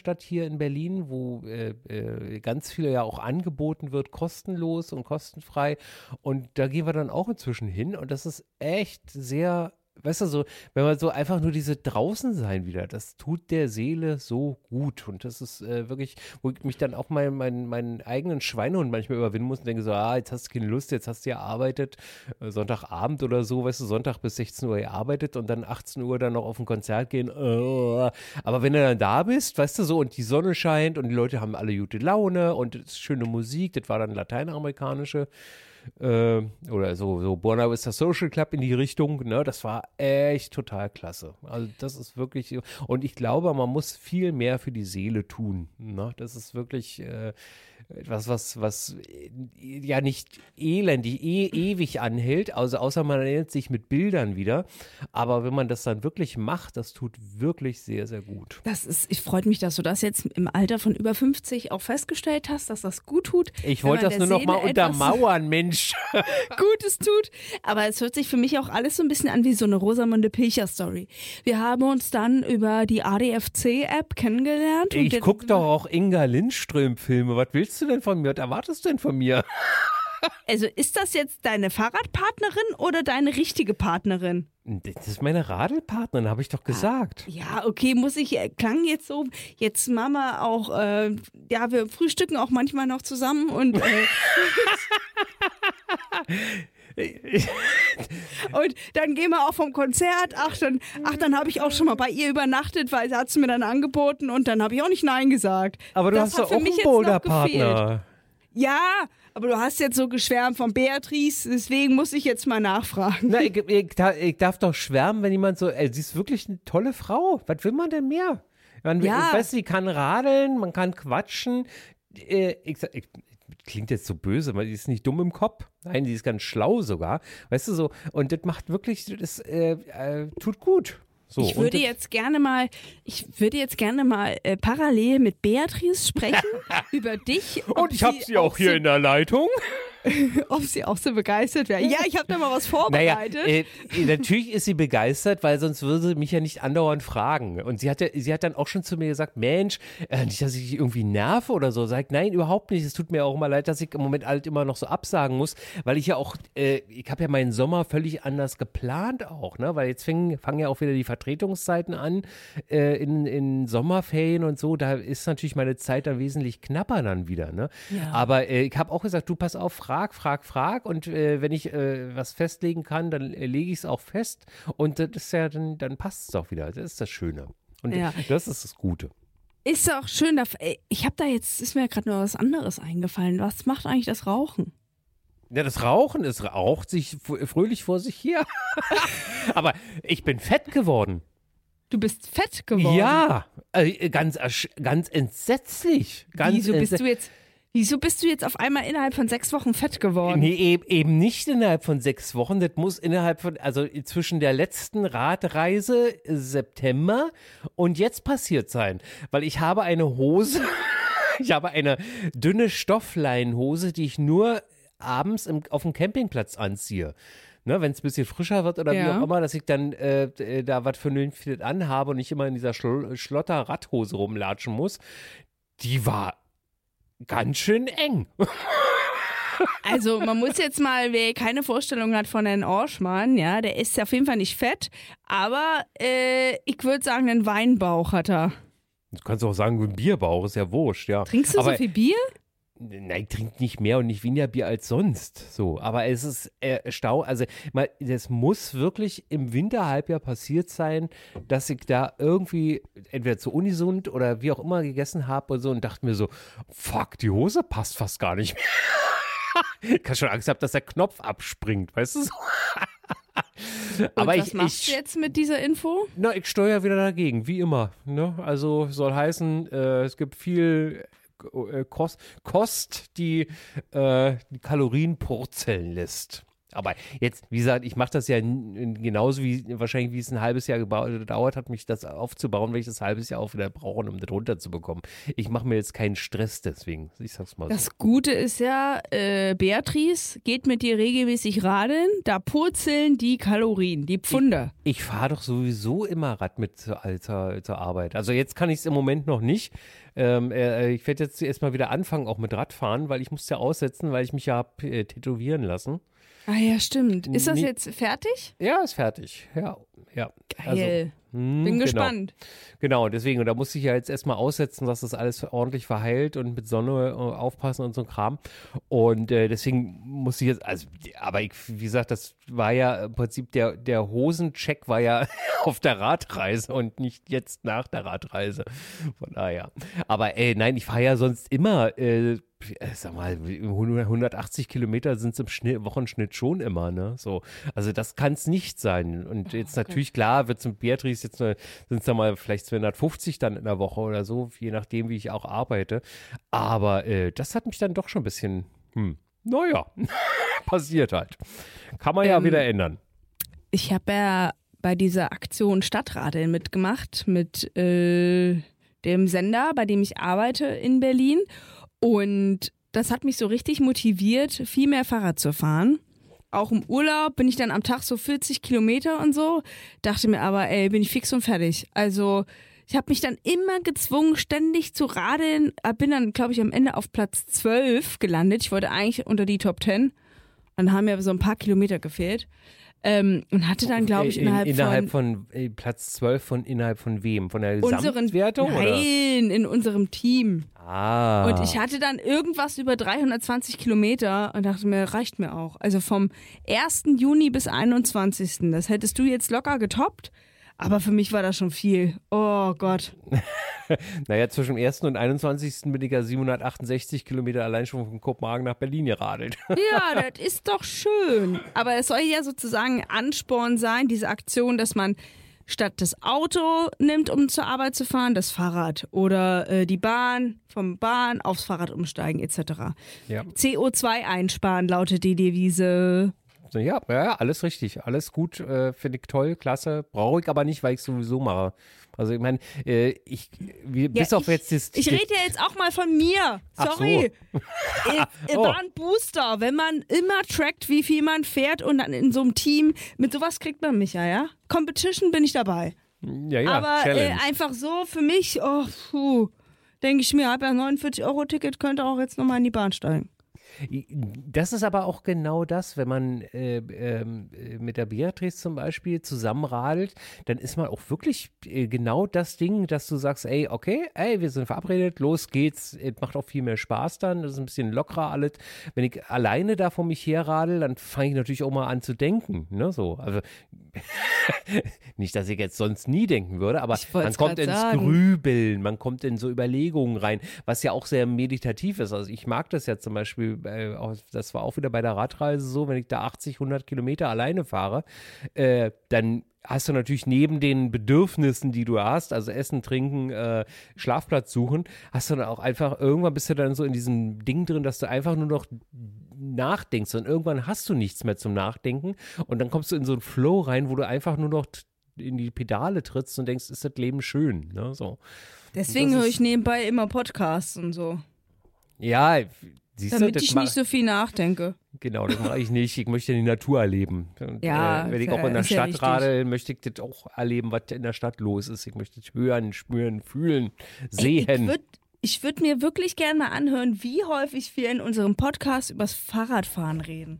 Draußenstadt hier in Berlin, wo äh, äh, ganz viele ja auch angeboten wird, kostenlos und kostenfrei. Und da gehen wir dann auch inzwischen hin. Und das ist echt sehr weißt du, so, wenn man so einfach nur diese draußen sein wieder, das tut der Seele so gut. Und das ist äh, wirklich, wo ich mich dann auch mein, mein, meinen eigenen Schweinehund manchmal überwinden muss und denke so, ah, jetzt hast du keine Lust, jetzt hast du ja arbeitet, äh, Sonntagabend oder so, weißt du, Sonntag bis 16 Uhr gearbeitet und dann 18 Uhr dann noch auf ein Konzert gehen. Äh, aber wenn du dann da bist, weißt du so, und die Sonne scheint und die Leute haben alle gute Laune und schöne Musik, das war dann lateinamerikanische äh, oder so, so Buona Vista Social Club in die Richtung, ne, das war echt total klasse. Also das ist wirklich, und ich glaube, man muss viel mehr für die Seele tun, ne, das ist wirklich, äh, etwas, was, was äh, ja nicht elendig, e ewig anhält, also außer man erinnert sich mit Bildern wieder. Aber wenn man das dann wirklich macht, das tut wirklich sehr, sehr gut. Das ist, ich freut mich, dass du das jetzt im Alter von über 50 auch festgestellt hast, dass das gut tut. Ich wollte das nur noch mal Seele untermauern, Mensch. Gutes tut. Aber es hört sich für mich auch alles so ein bisschen an wie so eine Rosamunde Pilcher-Story. Wir haben uns dann über die ADFC-App kennengelernt. Ich jetzt- guck doch auch Inga Lindström-Filme. Was willst du denn von mir? Was erwartest du denn von mir? Also ist das jetzt deine Fahrradpartnerin oder deine richtige Partnerin? Das ist meine Radelpartnerin, habe ich doch gesagt. Ja, okay, muss ich, äh, klang jetzt so, jetzt Mama auch, äh, ja, wir frühstücken auch manchmal noch zusammen und, äh, und dann gehen wir auch vom Konzert, ach, dann, ach, dann habe ich auch schon mal bei ihr übernachtet, weil sie hat es mir dann angeboten und dann habe ich auch nicht Nein gesagt. Aber du Das hast doch auch mich einen Boulderpartner. Ja, aber du hast jetzt so geschwärmt von Beatrice, deswegen muss ich jetzt mal nachfragen. Na, ich, ich, ich darf doch schwärmen, wenn jemand so, ey, sie ist wirklich eine tolle Frau. Was will man denn mehr? Man, Ja. Weiß, sie kann radeln, man kann quatschen. Äh, Ich, ich, klingt jetzt so böse, weil die ist nicht dumm im Kopf. Nein, die ist ganz schlau sogar. Weißt du so? Und das macht wirklich, das äh, äh, tut gut. So, Ich würde jetzt gerne mal, ich würde jetzt gerne mal äh, parallel mit Beatrice sprechen über dich. Und ich habe sie auch hier in der Leitung. ob sie auch so begeistert wäre. Ja, ich habe da mal was Naja, vorbereitet. äh, äh, natürlich ist sie begeistert, weil sonst würde sie mich ja nicht andauernd fragen. Und sie hat, ja, sie hat dann auch schon zu mir gesagt, Mensch, äh, nicht, dass ich dich irgendwie nerve oder so. Sagt, nein, überhaupt nicht. Es tut mir auch immer leid, dass ich im Moment halt immer noch so absagen muss, weil ich ja auch, äh, ich habe ja meinen Sommer völlig anders geplant auch, ne? Weil jetzt fangen, fangen ja auch wieder die Vertretungszeiten an äh, in, in Sommerferien und so. Da ist natürlich meine Zeit dann wesentlich knapper dann wieder, ne? Ja. Aber äh, ich habe auch gesagt, du pass auf, frag, frag, frag. Und äh, wenn ich äh, was festlegen kann, dann äh, lege ich es auch fest. Und das ist ja, dann, dann passt es auch wieder. Das ist das Schöne. Und Ja. das ist das Gute. Ist auch schön, ich habe da jetzt, ist mir gerade noch was anderes eingefallen. Was macht eigentlich das Rauchen? Ja, das Rauchen, es raucht sich fröhlich vor sich her. Aber ich bin fett geworden. Du bist fett geworden. Ja, äh, ganz, ganz entsetzlich. Ganz Wieso bist du jetzt, wieso bist du jetzt auf einmal innerhalb von sechs Wochen fett geworden? Nee, eben, eben nicht innerhalb von sechs Wochen. Das muss innerhalb von, also zwischen der letzten Radreise äh, September und jetzt passiert sein. Weil ich habe eine Hose, ich habe eine dünne Stoffleinhose, die ich nur abends im, auf dem Campingplatz anziehe. Ne, wenn es ein bisschen frischer wird oder wie Ja. auch immer, dass ich dann äh, äh, da was vernünftiges anhabe und nicht immer in dieser Schl Schlotter-Radhose rumlatschen muss. Die war ganz schön eng. Also man muss jetzt mal, wer keine Vorstellung hat von Herrn Orschmann, ja, der ist auf jeden Fall nicht fett, aber äh, ich würde sagen, einen Weinbauch hat er. Du kannst auch sagen, ein Bierbauch ist ja wurscht, ja. Trinkst du aber, so viel Bier? Nein, ich trinke nicht mehr und nicht weniger Bier als sonst. So, aber es ist äh, Stau. Also, mal, das muss wirklich im Winterhalbjahr passiert sein, dass ich da irgendwie entweder zu unisund oder wie auch immer gegessen habe und so und dachte mir so, fuck, die Hose passt fast gar nicht mehr. ich habe schon Angst gehabt, dass der Knopf abspringt, weißt du so. aber was ich, machst ich, du jetzt mit dieser Info? na, ich steuere wieder dagegen, wie immer. Ne? Also soll heißen, äh, es gibt viel Kost, Kost die die Kalorien purzeln lässt. Aber jetzt, wie gesagt, ich mache das ja genauso wie wahrscheinlich, wie es ein halbes Jahr gedauert hat, mich das aufzubauen, weil ich das halbes Jahr auch wieder brauche, um das runterzubekommen. Ich mache mir jetzt keinen Stress deswegen. Ich sag's mal so. Das Gute ist ja, äh, Beatrice geht mit dir regelmäßig radeln, da purzeln die Kalorien, die Pfunde. Ich fahre doch sowieso immer Rad mit zur, zur, zur Arbeit. Also jetzt kann ich es im Moment noch nicht. Ähm, äh, ich werde jetzt erstmal wieder anfangen, auch mit Radfahren, weil ich musste ja aussetzen, weil ich mich ja hab äh, tätowieren lassen. Ah ja, stimmt. Ist das jetzt fertig? Ja, ist fertig. Ja, ja. Also, Geil. hm, Bin genau. gespannt. Genau, deswegen, und da musste ich ja jetzt erstmal aussetzen, dass das alles ordentlich verheilt und mit Sonne äh, aufpassen und so ein Kram. Und äh, deswegen musste ich jetzt, also, aber ich, wie gesagt, das war ja im Prinzip der, der Hosencheck war ja auf der Radreise und nicht jetzt nach der Radreise. Von daher. Aber ey, nein, ich fahre ja sonst immer äh, äh, sag mal, 180 Kilometer sind es im Schnitt, Wochenschnitt schon immer, ne? So, also das kann es nicht sein. Und jetzt Oh natürlich klar, wird zum Beatrice jetzt sind es da mal vielleicht 250 dann in der Woche oder so, je nachdem, wie ich auch arbeite. Aber äh, das hat mich dann doch schon ein bisschen, hm, naja, passiert halt. Kann man ja Ähm, wieder ändern. Ich habe ja bei dieser Aktion Stadtradeln mitgemacht mit äh, dem Sender, bei dem ich arbeite in Berlin. Und das hat mich so richtig motiviert, viel mehr Fahrrad zu fahren. Auch im Urlaub bin ich dann am Tag so 40 Kilometer und so. Dachte mir aber, ey, bin ich fix und fertig. Also ich habe mich dann immer gezwungen, ständig zu radeln. Äh, Bin dann, glaube ich, am Ende auf Platz 12 gelandet. Ich wollte eigentlich unter die Top 10. Dann haben mir so ein paar Kilometer gefehlt. Ähm, und hatte dann, glaube ich, In- innerhalb, innerhalb von, von, äh, Platz 12 von innerhalb von wem? Von der unseren Gesamtwertung? Oder? Nein, in unserem Team. Ah. Und ich hatte dann irgendwas über 320 Kilometer und dachte mir, reicht mir auch. Also vom 1. Juni bis 21. Das hättest du jetzt locker getoppt. Aber für mich war das schon viel. Oh Gott. Naja, zwischen dem 1. und 21. bin ich ja 768 Kilometer allein schon von Kopenhagen nach Berlin geradelt. Ja, das ist doch schön. Aber es soll ja sozusagen Ansporn sein, diese Aktion, dass man statt das Auto nimmt, um zur Arbeit zu fahren, das Fahrrad oder äh, die Bahn, vom Bahn aufs Fahrrad umsteigen etc. Ja. CO2 einsparen lautet die Devise. So, Ja, ja, alles richtig. Alles gut, äh, finde ich toll, klasse. Brauche ich aber nicht, weil ich sowieso mache. Also ich meine, äh, ich, wir, bis auf ich, jetzt das, Ich rede ja jetzt auch mal von mir. Sorry. Ich, Oh. War ein Booster. Wenn man immer trackt, wie viel man fährt und dann in so einem Team, mit sowas kriegt man mich ja, ja? Competition bin ich dabei. ja, ja, Aber äh, einfach so für mich, oh, denke ich mir, habe ja 49 Euro Ticket, könnte auch jetzt nochmal in die Bahn steigen. Das ist aber auch genau das, wenn man äh, ähm, äh, mit der Beatrice zum Beispiel zusammenradelt, dann ist man auch wirklich äh, genau das Ding, dass du sagst, ey, okay, ey, wir sind verabredet, los geht's, es macht auch viel mehr Spaß dann, das ist ein bisschen lockerer alles. Wenn ich alleine da vor mich herradel, dann fange ich natürlich auch mal an zu denken, ne, so, also nicht, dass ich jetzt sonst nie denken würde, aber man kommt ins sagen. Grübeln, man kommt in so Überlegungen rein, was ja auch sehr meditativ ist. Also ich mag das ja zum Beispiel, äh, auch, das war auch wieder bei der Radreise so, wenn ich da 80, 100 Kilometer alleine fahre, äh, dann hast du natürlich neben den Bedürfnissen, die du hast, also Essen, Trinken, äh, Schlafplatz suchen, hast du dann auch einfach, irgendwann bist du dann so in diesem Ding drin, dass du einfach nur noch nachdenkst und irgendwann hast du nichts mehr zum Nachdenken und dann kommst du in so einen Flow rein, wo du einfach nur noch in die Pedale trittst und denkst, ist das Leben schön, ne, so. Deswegen höre ich nebenbei immer Podcasts und so. Ja, siehst Damit du, das ich mach, nicht so viel nachdenke. genau, das mache ich nicht. Ich möchte die Natur erleben. Und, Ja, äh, wenn ich auch ja- in der ja Stadt richtig. radel, möchte ich das auch erleben, was in der Stadt los ist. Ich möchte es hören, spüren, fühlen, Ey, Ich sehen. würde ich würd mir wirklich gerne mal anhören, wie häufig wir in unserem Podcast übers Fahrradfahren reden.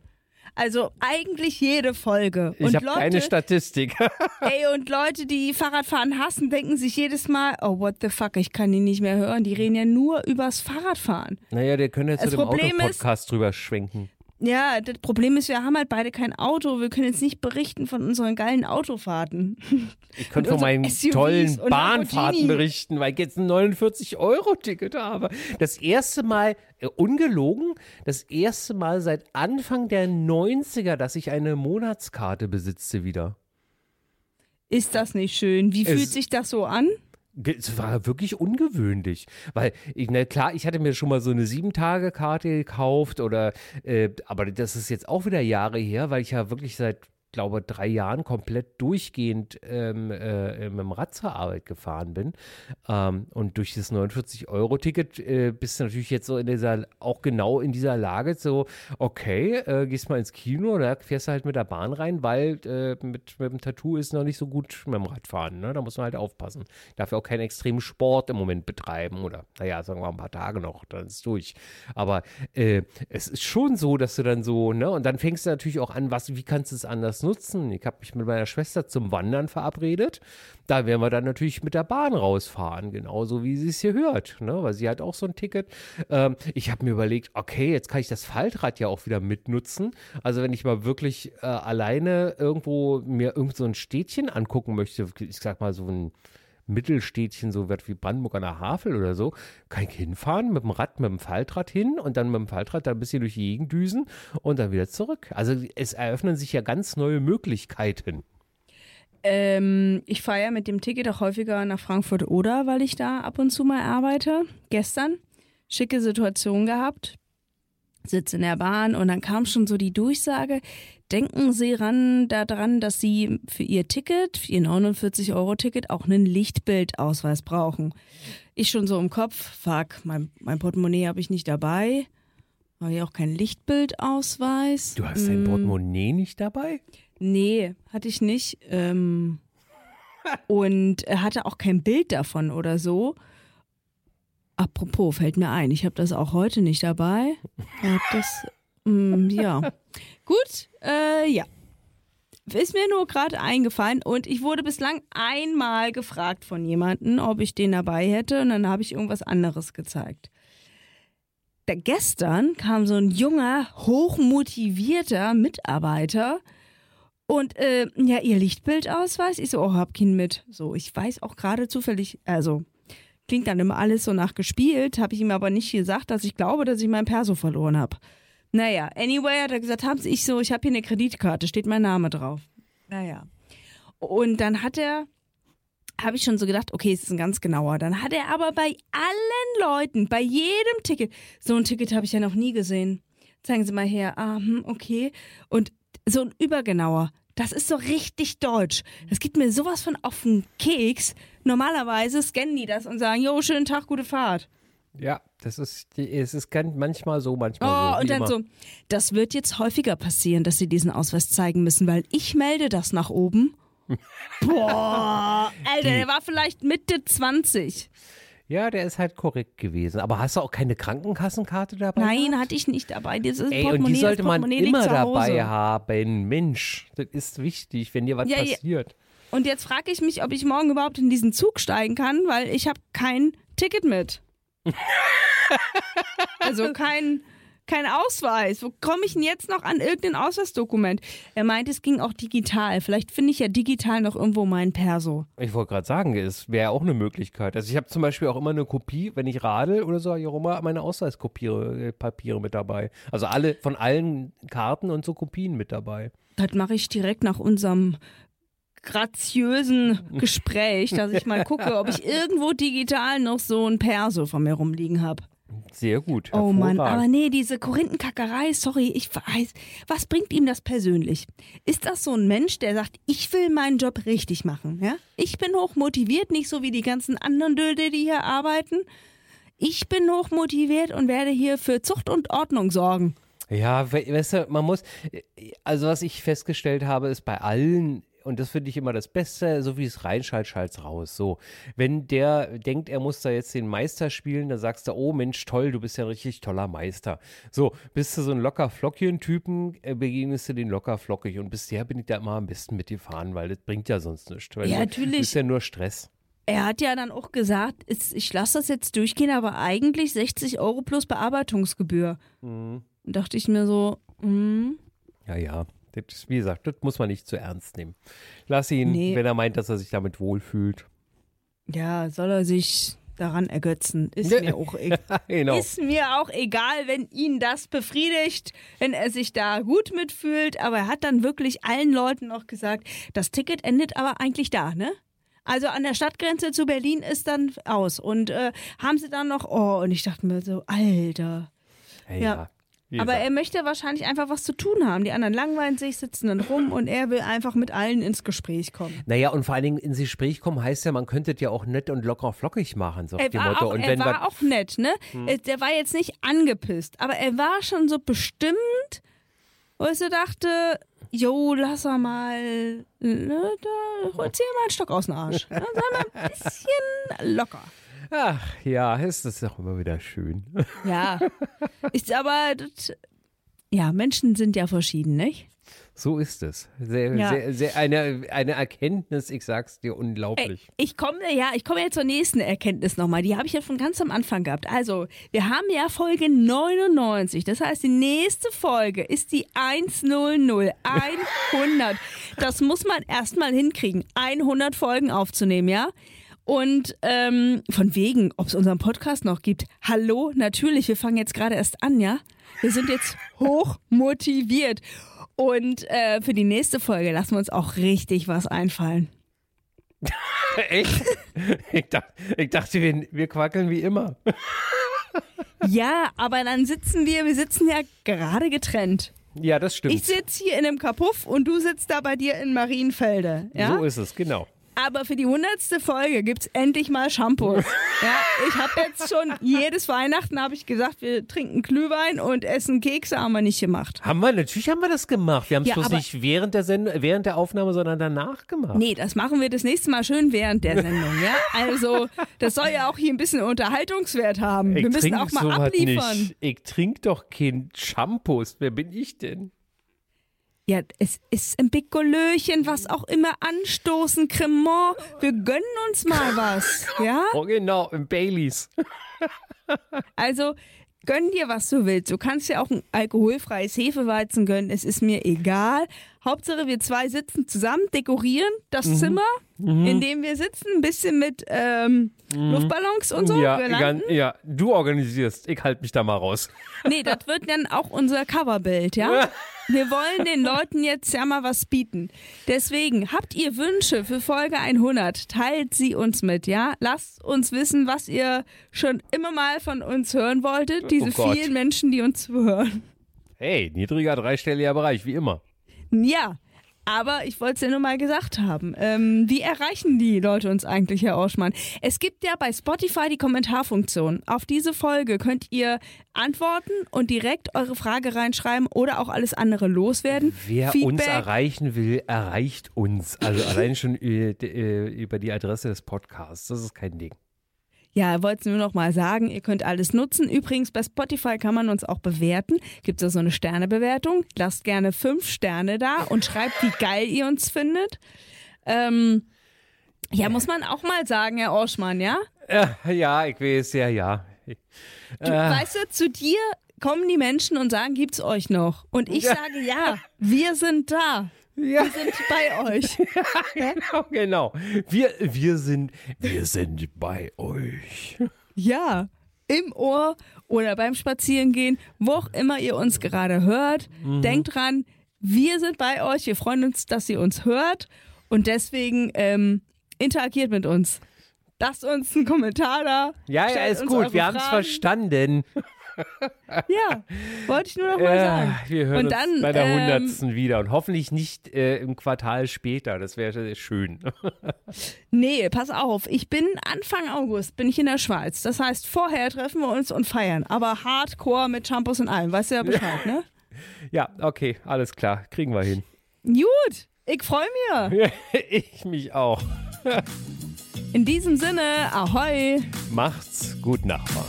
Also eigentlich jede Folge. ich und habe keine Statistik. ey, und Leute, die Fahrradfahren hassen, denken sich jedes Mal, oh what the fuck, ich kann die nicht mehr hören. Die reden ja nur übers Fahrradfahren. naja, der könnte jetzt Das zu dem Problem ist- Autopodcast drüber schwenken. Ja, das Problem ist, wir haben halt beide kein Auto. Wir können jetzt nicht berichten von unseren geilen Autofahrten. Ich könnte von meinen SUVs tollen Bahnfahrten berichten, weil ich jetzt ein 49-Euro-Ticket habe. Das erste Mal, äh, ungelogen, das erste Mal seit Anfang der 90er, dass ich eine Monatskarte besitze wieder. Ist das nicht schön? Wie Es- fühlt sich das so an? Es war wirklich ungewöhnlich, weil, ich, na klar, ich hatte mir schon mal so eine Sieben-Tage-Karte gekauft oder, äh, aber das ist jetzt auch wieder Jahre her, weil ich ja wirklich seit, glaube drei Jahren komplett durchgehend ähm, äh, mit dem Rad zur Arbeit gefahren bin. Ähm, und durch das 49-Euro-Ticket äh, bist du natürlich jetzt so in dieser, auch genau in dieser Lage, so, okay, äh, gehst mal ins Kino oder fährst du halt mit der Bahn rein, weil äh, mit, mit dem Tattoo ist noch nicht so gut mit dem Radfahren. Ne? Da muss man halt aufpassen. Darf ja auch keinen extremen Sport im Moment betreiben oder, naja, sagen wir mal ein paar Tage noch, dann ist es durch. Aber äh, es ist schon so, dass du dann so, ne, und dann fängst du natürlich auch an, was, wie kannst du es anders nutzen? Ich habe mich mit meiner Schwester zum Wandern verabredet. Da werden wir dann natürlich mit der Bahn rausfahren, genauso wie sie es hier hört, ne? weil sie hat auch so ein Ticket. Ähm, ich habe mir überlegt, okay, jetzt kann ich das Faltrad ja auch wieder mitnutzen. Also wenn ich mal wirklich äh, alleine irgendwo mir irgend so ein Städtchen angucken möchte, ich sag mal so ein Mittelstädtchen, so wird wie Brandenburg an der Havel oder so, kann ich hinfahren mit dem Rad, mit dem Faltrad hin und dann mit dem Faltrad da ein bisschen durch die Gegend düsen und dann wieder zurück. Also es eröffnen sich ja ganz neue Möglichkeiten. Ähm, ich fahre ja mit dem Ticket auch häufiger nach Frankfurt oder, weil ich da ab und zu mal arbeite. Gestern schicke Situation gehabt, sitze in der Bahn und dann kam schon so die Durchsage, denken Sie ran daran, dass Sie für Ihr Ticket, für Ihr 49-Euro-Ticket auch einen Lichtbildausweis brauchen. Ich schon so im Kopf, fuck, mein, mein Portemonnaie habe ich nicht dabei. Habe ich auch keinen Lichtbildausweis. Du hast dein Mm, Portemonnaie nicht dabei? Nee, hatte ich nicht. Ähm, und er hatte auch kein Bild davon oder so. Apropos, fällt mir ein, ich habe das auch heute nicht dabei. Hab das, mm, ja. Gut, äh, ja. Ist mir nur gerade eingefallen und ich wurde bislang einmal gefragt von jemandem, ob ich den dabei hätte und dann habe ich irgendwas anderes gezeigt. Da gestern kam so ein junger, hochmotivierter Mitarbeiter und äh, ja, ihr Lichtbildausweis. Ich so, oh, hab keinen mit. So, ich weiß auch gerade zufällig, also klingt dann immer alles so nachgespielt, habe ich ihm aber nicht gesagt, dass ich glaube, dass ich mein Perso verloren habe. Naja, anyway hat er gesagt, haben Sie, ich so, ich habe hier eine Kreditkarte, steht mein Name drauf. Naja. Und dann hat er, habe ich schon so gedacht, okay, es ist ein ganz genauer. Dann hat er aber bei allen Leuten, bei jedem Ticket, so ein Ticket habe ich ja noch nie gesehen. Zeigen Sie mal her, ah, hm, okay. Und so ein übergenauer. Das ist so richtig deutsch. Das geht mir sowas von auf den Keks. Normalerweise scannen die das und sagen, jo, schönen Tag, gute Fahrt. Ja, das ist, die- es ist manchmal so, manchmal Oh, so. wie und dann immer. so, das wird jetzt häufiger passieren, dass sie diesen Ausweis zeigen müssen, weil ich melde das nach oben. Boah, Alter, der war vielleicht Mitte 20. Ja, der ist halt korrekt gewesen. Aber hast du auch keine Krankenkassenkarte dabei? Nein, gehabt? hatte ich nicht dabei. Das ist Ey, und Portemonnaie, die sollte man immer dabei haben. Mensch, das ist wichtig, wenn dir was Ja, ja. passiert. Und jetzt frage ich mich, ob ich morgen überhaupt in diesen Zug steigen kann, weil ich habe kein Ticket mit. also kein, kein Ausweis. Wo komme ich denn jetzt noch an irgendein Ausweisdokument? Er meint, es ging auch digital. Vielleicht finde ich ja digital noch irgendwo mein Perso. Ich wollte gerade sagen, es wäre auch eine Möglichkeit. Also ich habe zum Beispiel auch immer eine Kopie, wenn ich radel oder so, ich auch immer meine Ausweispapiere Papiere mit dabei. Also alle von allen Karten und so Kopien mit dabei. Das mache ich direkt nach unserem graziösen Gespräch, dass ich mal gucke, ob ich irgendwo digital noch so ein Perso von mir rumliegen habe. Sehr gut. Oh Mann, aber nee, diese Korinthenkackerei, sorry, ich weiß, was bringt ihm das persönlich? Ist das so ein Mensch, der sagt, ich will meinen Job richtig machen, ja? Ich bin hochmotiviert, nicht so wie die ganzen anderen Döde, die hier arbeiten. Ich bin hochmotiviert und werde hier für Zucht und Ordnung sorgen. Ja, we weißt du, man muss, also was ich festgestellt habe, ist bei allen, und das finde ich immer das Beste, so wie es reinschallt, schalt's raus. So, wenn der denkt, er muss da jetzt den Meister spielen, dann sagst du, oh Mensch, toll, du bist ja ein richtig toller Meister. So, bist du so ein locker Flockchen-Typen, äh, begegnest du den locker flockig und bisher bin ich da immer am besten mitgefahren, weil das bringt ja sonst nichts. Ja, natürlich. Das ist ja nur Stress. Er hat ja dann auch gesagt, ich lasse das jetzt durchgehen, aber eigentlich 60 Euro plus Bearbeitungsgebühr. Mhm. Und dachte ich mir so, mm, Ja, ja. Das, wie gesagt, das muss man nicht zu ernst nehmen. Lass ihn, Nee. wenn er meint, dass er sich damit wohlfühlt. ja, soll er sich daran ergötzen. Ist mir auch egal. genau. Ist mir auch egal, wenn ihn das befriedigt, wenn er sich da gut mitfühlt. Aber er hat dann wirklich allen Leuten noch gesagt, das Ticket endet aber eigentlich da, ne? Also an der Stadtgrenze zu Berlin ist dann aus. Und äh, haben sie dann noch, oh, und ich dachte mir so, Alter. Ja, Ja. Wie Aber er möchte wahrscheinlich einfach was zu tun haben. Die anderen langweilen sich, sitzen dann rum und er will einfach mit allen ins Gespräch kommen. Naja, und vor allen Dingen ins Gespräch kommen heißt ja, man könnte es ja auch nett und locker flockig machen, so Er dem war, Motto. auch, und er war auch nett, ne? Hm. Der war jetzt nicht angepisst, aber er war schon so bestimmt, wo ich so dachte, jo, lass er mal, ne, da holt sie mal einen Stock aus dem Arsch. Ne? Sei mal ein bisschen locker. Ach ja, ist das auch immer wieder schön. Ja, ist aber, das, ja, Menschen sind ja verschieden, nicht? So ist es. Sehr, Ja. sehr, sehr eine, eine Erkenntnis, ich sag's dir, Ey, unglaublich. ich komme ja, ich komme jetzt zur nächsten Erkenntnis nochmal. Die habe ich ja von ganz am Anfang gehabt. Also, wir haben ja Folge 99. Das heißt, die nächste Folge ist die 100. 100. Das muss man erstmal hinkriegen, 100 Folgen aufzunehmen, ja? Und ähm, von wegen, ob es unseren Podcast noch gibt. Hallo, natürlich, wir fangen jetzt gerade erst an, ja? Wir sind jetzt hoch motiviert. Und äh, für die nächste Folge lassen wir uns auch richtig was einfallen. Echt? Ich, dach, ich dachte, wir, wir quackeln wie immer. Ja, aber dann sitzen wir, wir sitzen ja gerade getrennt. Ja, das stimmt. Ich sitze hier in einem Kapuff und du sitzt da bei dir in Marienfelde. Ja? So ist es, genau. Aber für die hundertste Folge gibt's endlich mal Shampoos. ja, ich habe jetzt schon jedes Weihnachten habe ich gesagt, wir trinken Glühwein und essen Kekse, haben wir nicht gemacht. Haben wir, natürlich haben wir das gemacht. Wir haben es Ja, bloß nicht während der, Send während der Aufnahme, sondern danach gemacht. Nee, das machen wir das nächste Mal schön während der Sendung, ja? Also, das soll ja auch hier ein bisschen Unterhaltungswert haben. ich wir müssen auch mal abliefern. Nicht. Ich trinke doch kein Shampoos. Wer bin ich denn? Ja, es ist ein Pikolöchen, was auch immer anstoßen, Cremant. Wir gönnen uns mal was, ja? Oh, genau, im Baileys. Also gönn dir, was du willst. Du kannst ja auch ein alkoholfreies Hefeweizen gönnen. Es ist mir egal. Hauptsache, wir zwei sitzen zusammen, dekorieren das Mhm. Zimmer, in dem wir sitzen, ein bisschen mit ähm, Luftballons und so. Mhm. ja, ganz, ja, du organisierst. Ich halte mich da mal raus. Nee, das wird dann auch unser Coverbild, ja? Wir wollen den Leuten jetzt ja mal was bieten. Deswegen, habt ihr Wünsche für Folge 100? Teilt sie uns mit, ja? Lasst uns wissen, was ihr schon immer mal von uns hören wolltet. Diese Oh vielen Menschen, die uns zuhören. Hey, niedriger dreistelliger Bereich, wie immer. Ja, aber ich wollte es ja nur mal gesagt haben. Ähm, wie erreichen die Leute uns eigentlich, Herr Orschmann? Es gibt ja bei Spotify die Kommentarfunktion. Auf diese Folge könnt ihr antworten und direkt eure Frage reinschreiben oder auch alles andere loswerden. Wer uns Feedback. erreichen will, erreicht uns. Also allein schon äh, äh, über die Adresse des Podcasts. Das ist kein Ding. Ja, wollte nur noch mal sagen, ihr könnt alles nutzen. Übrigens, bei Spotify kann man uns auch bewerten. Gibt es da so eine Sternebewertung. Lasst gerne fünf Sterne da und schreibt, wie geil ihr uns findet. Ähm, ja, muss man auch mal sagen, Herr Orschmann, ja? Äh, ja, ich weiß, ja, ja. Du, weißt du, zu dir kommen die Menschen und sagen, gibt's euch noch? Und ich sage, ja, wir sind da. Ja, Wir sind bei euch. genau, genau. Wir, wir, sind, wir sind bei euch. Ja, im Ohr oder beim Spazierengehen, wo auch immer ihr uns gerade hört. Denkt dran, wir sind bei euch. Wir freuen uns, dass ihr uns hört. Und deswegen ähm, interagiert mit uns. Lasst uns einen Kommentar da. Ja, ja, ist gut. Wir haben es verstanden. Ja, wollte ich nur noch mal Ja, sagen. wir hören Und dann, uns bei der ähm, hundertsten wieder und hoffentlich nicht äh, im Quartal später. Das wäre schön. Nee, pass auf. Ich bin Anfang August, bin ich in der Schweiz. Das heißt, vorher treffen wir uns und feiern. Aber hardcore mit Shampoos und allem. Weißt du ja Bescheid, ne? Ja, okay, alles klar. Kriegen wir hin. Gut, ich freue mich. ich mich auch. In diesem Sinne, ahoi. Macht's gut, Nachbarn.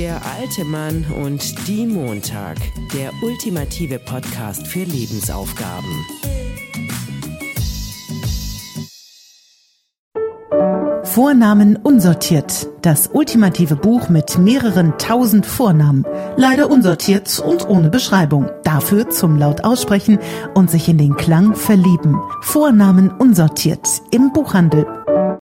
Der alte Mann und die Montag. Der ultimative Podcast für Lebensaufgaben. Vornamen unsortiert. Das ultimative Buch mit mehreren tausend Vornamen. Leider unsortiert und ohne Beschreibung. Dafür zum laut aussprechen und sich in den Klang verlieben. Vornamen unsortiert. Im Buchhandel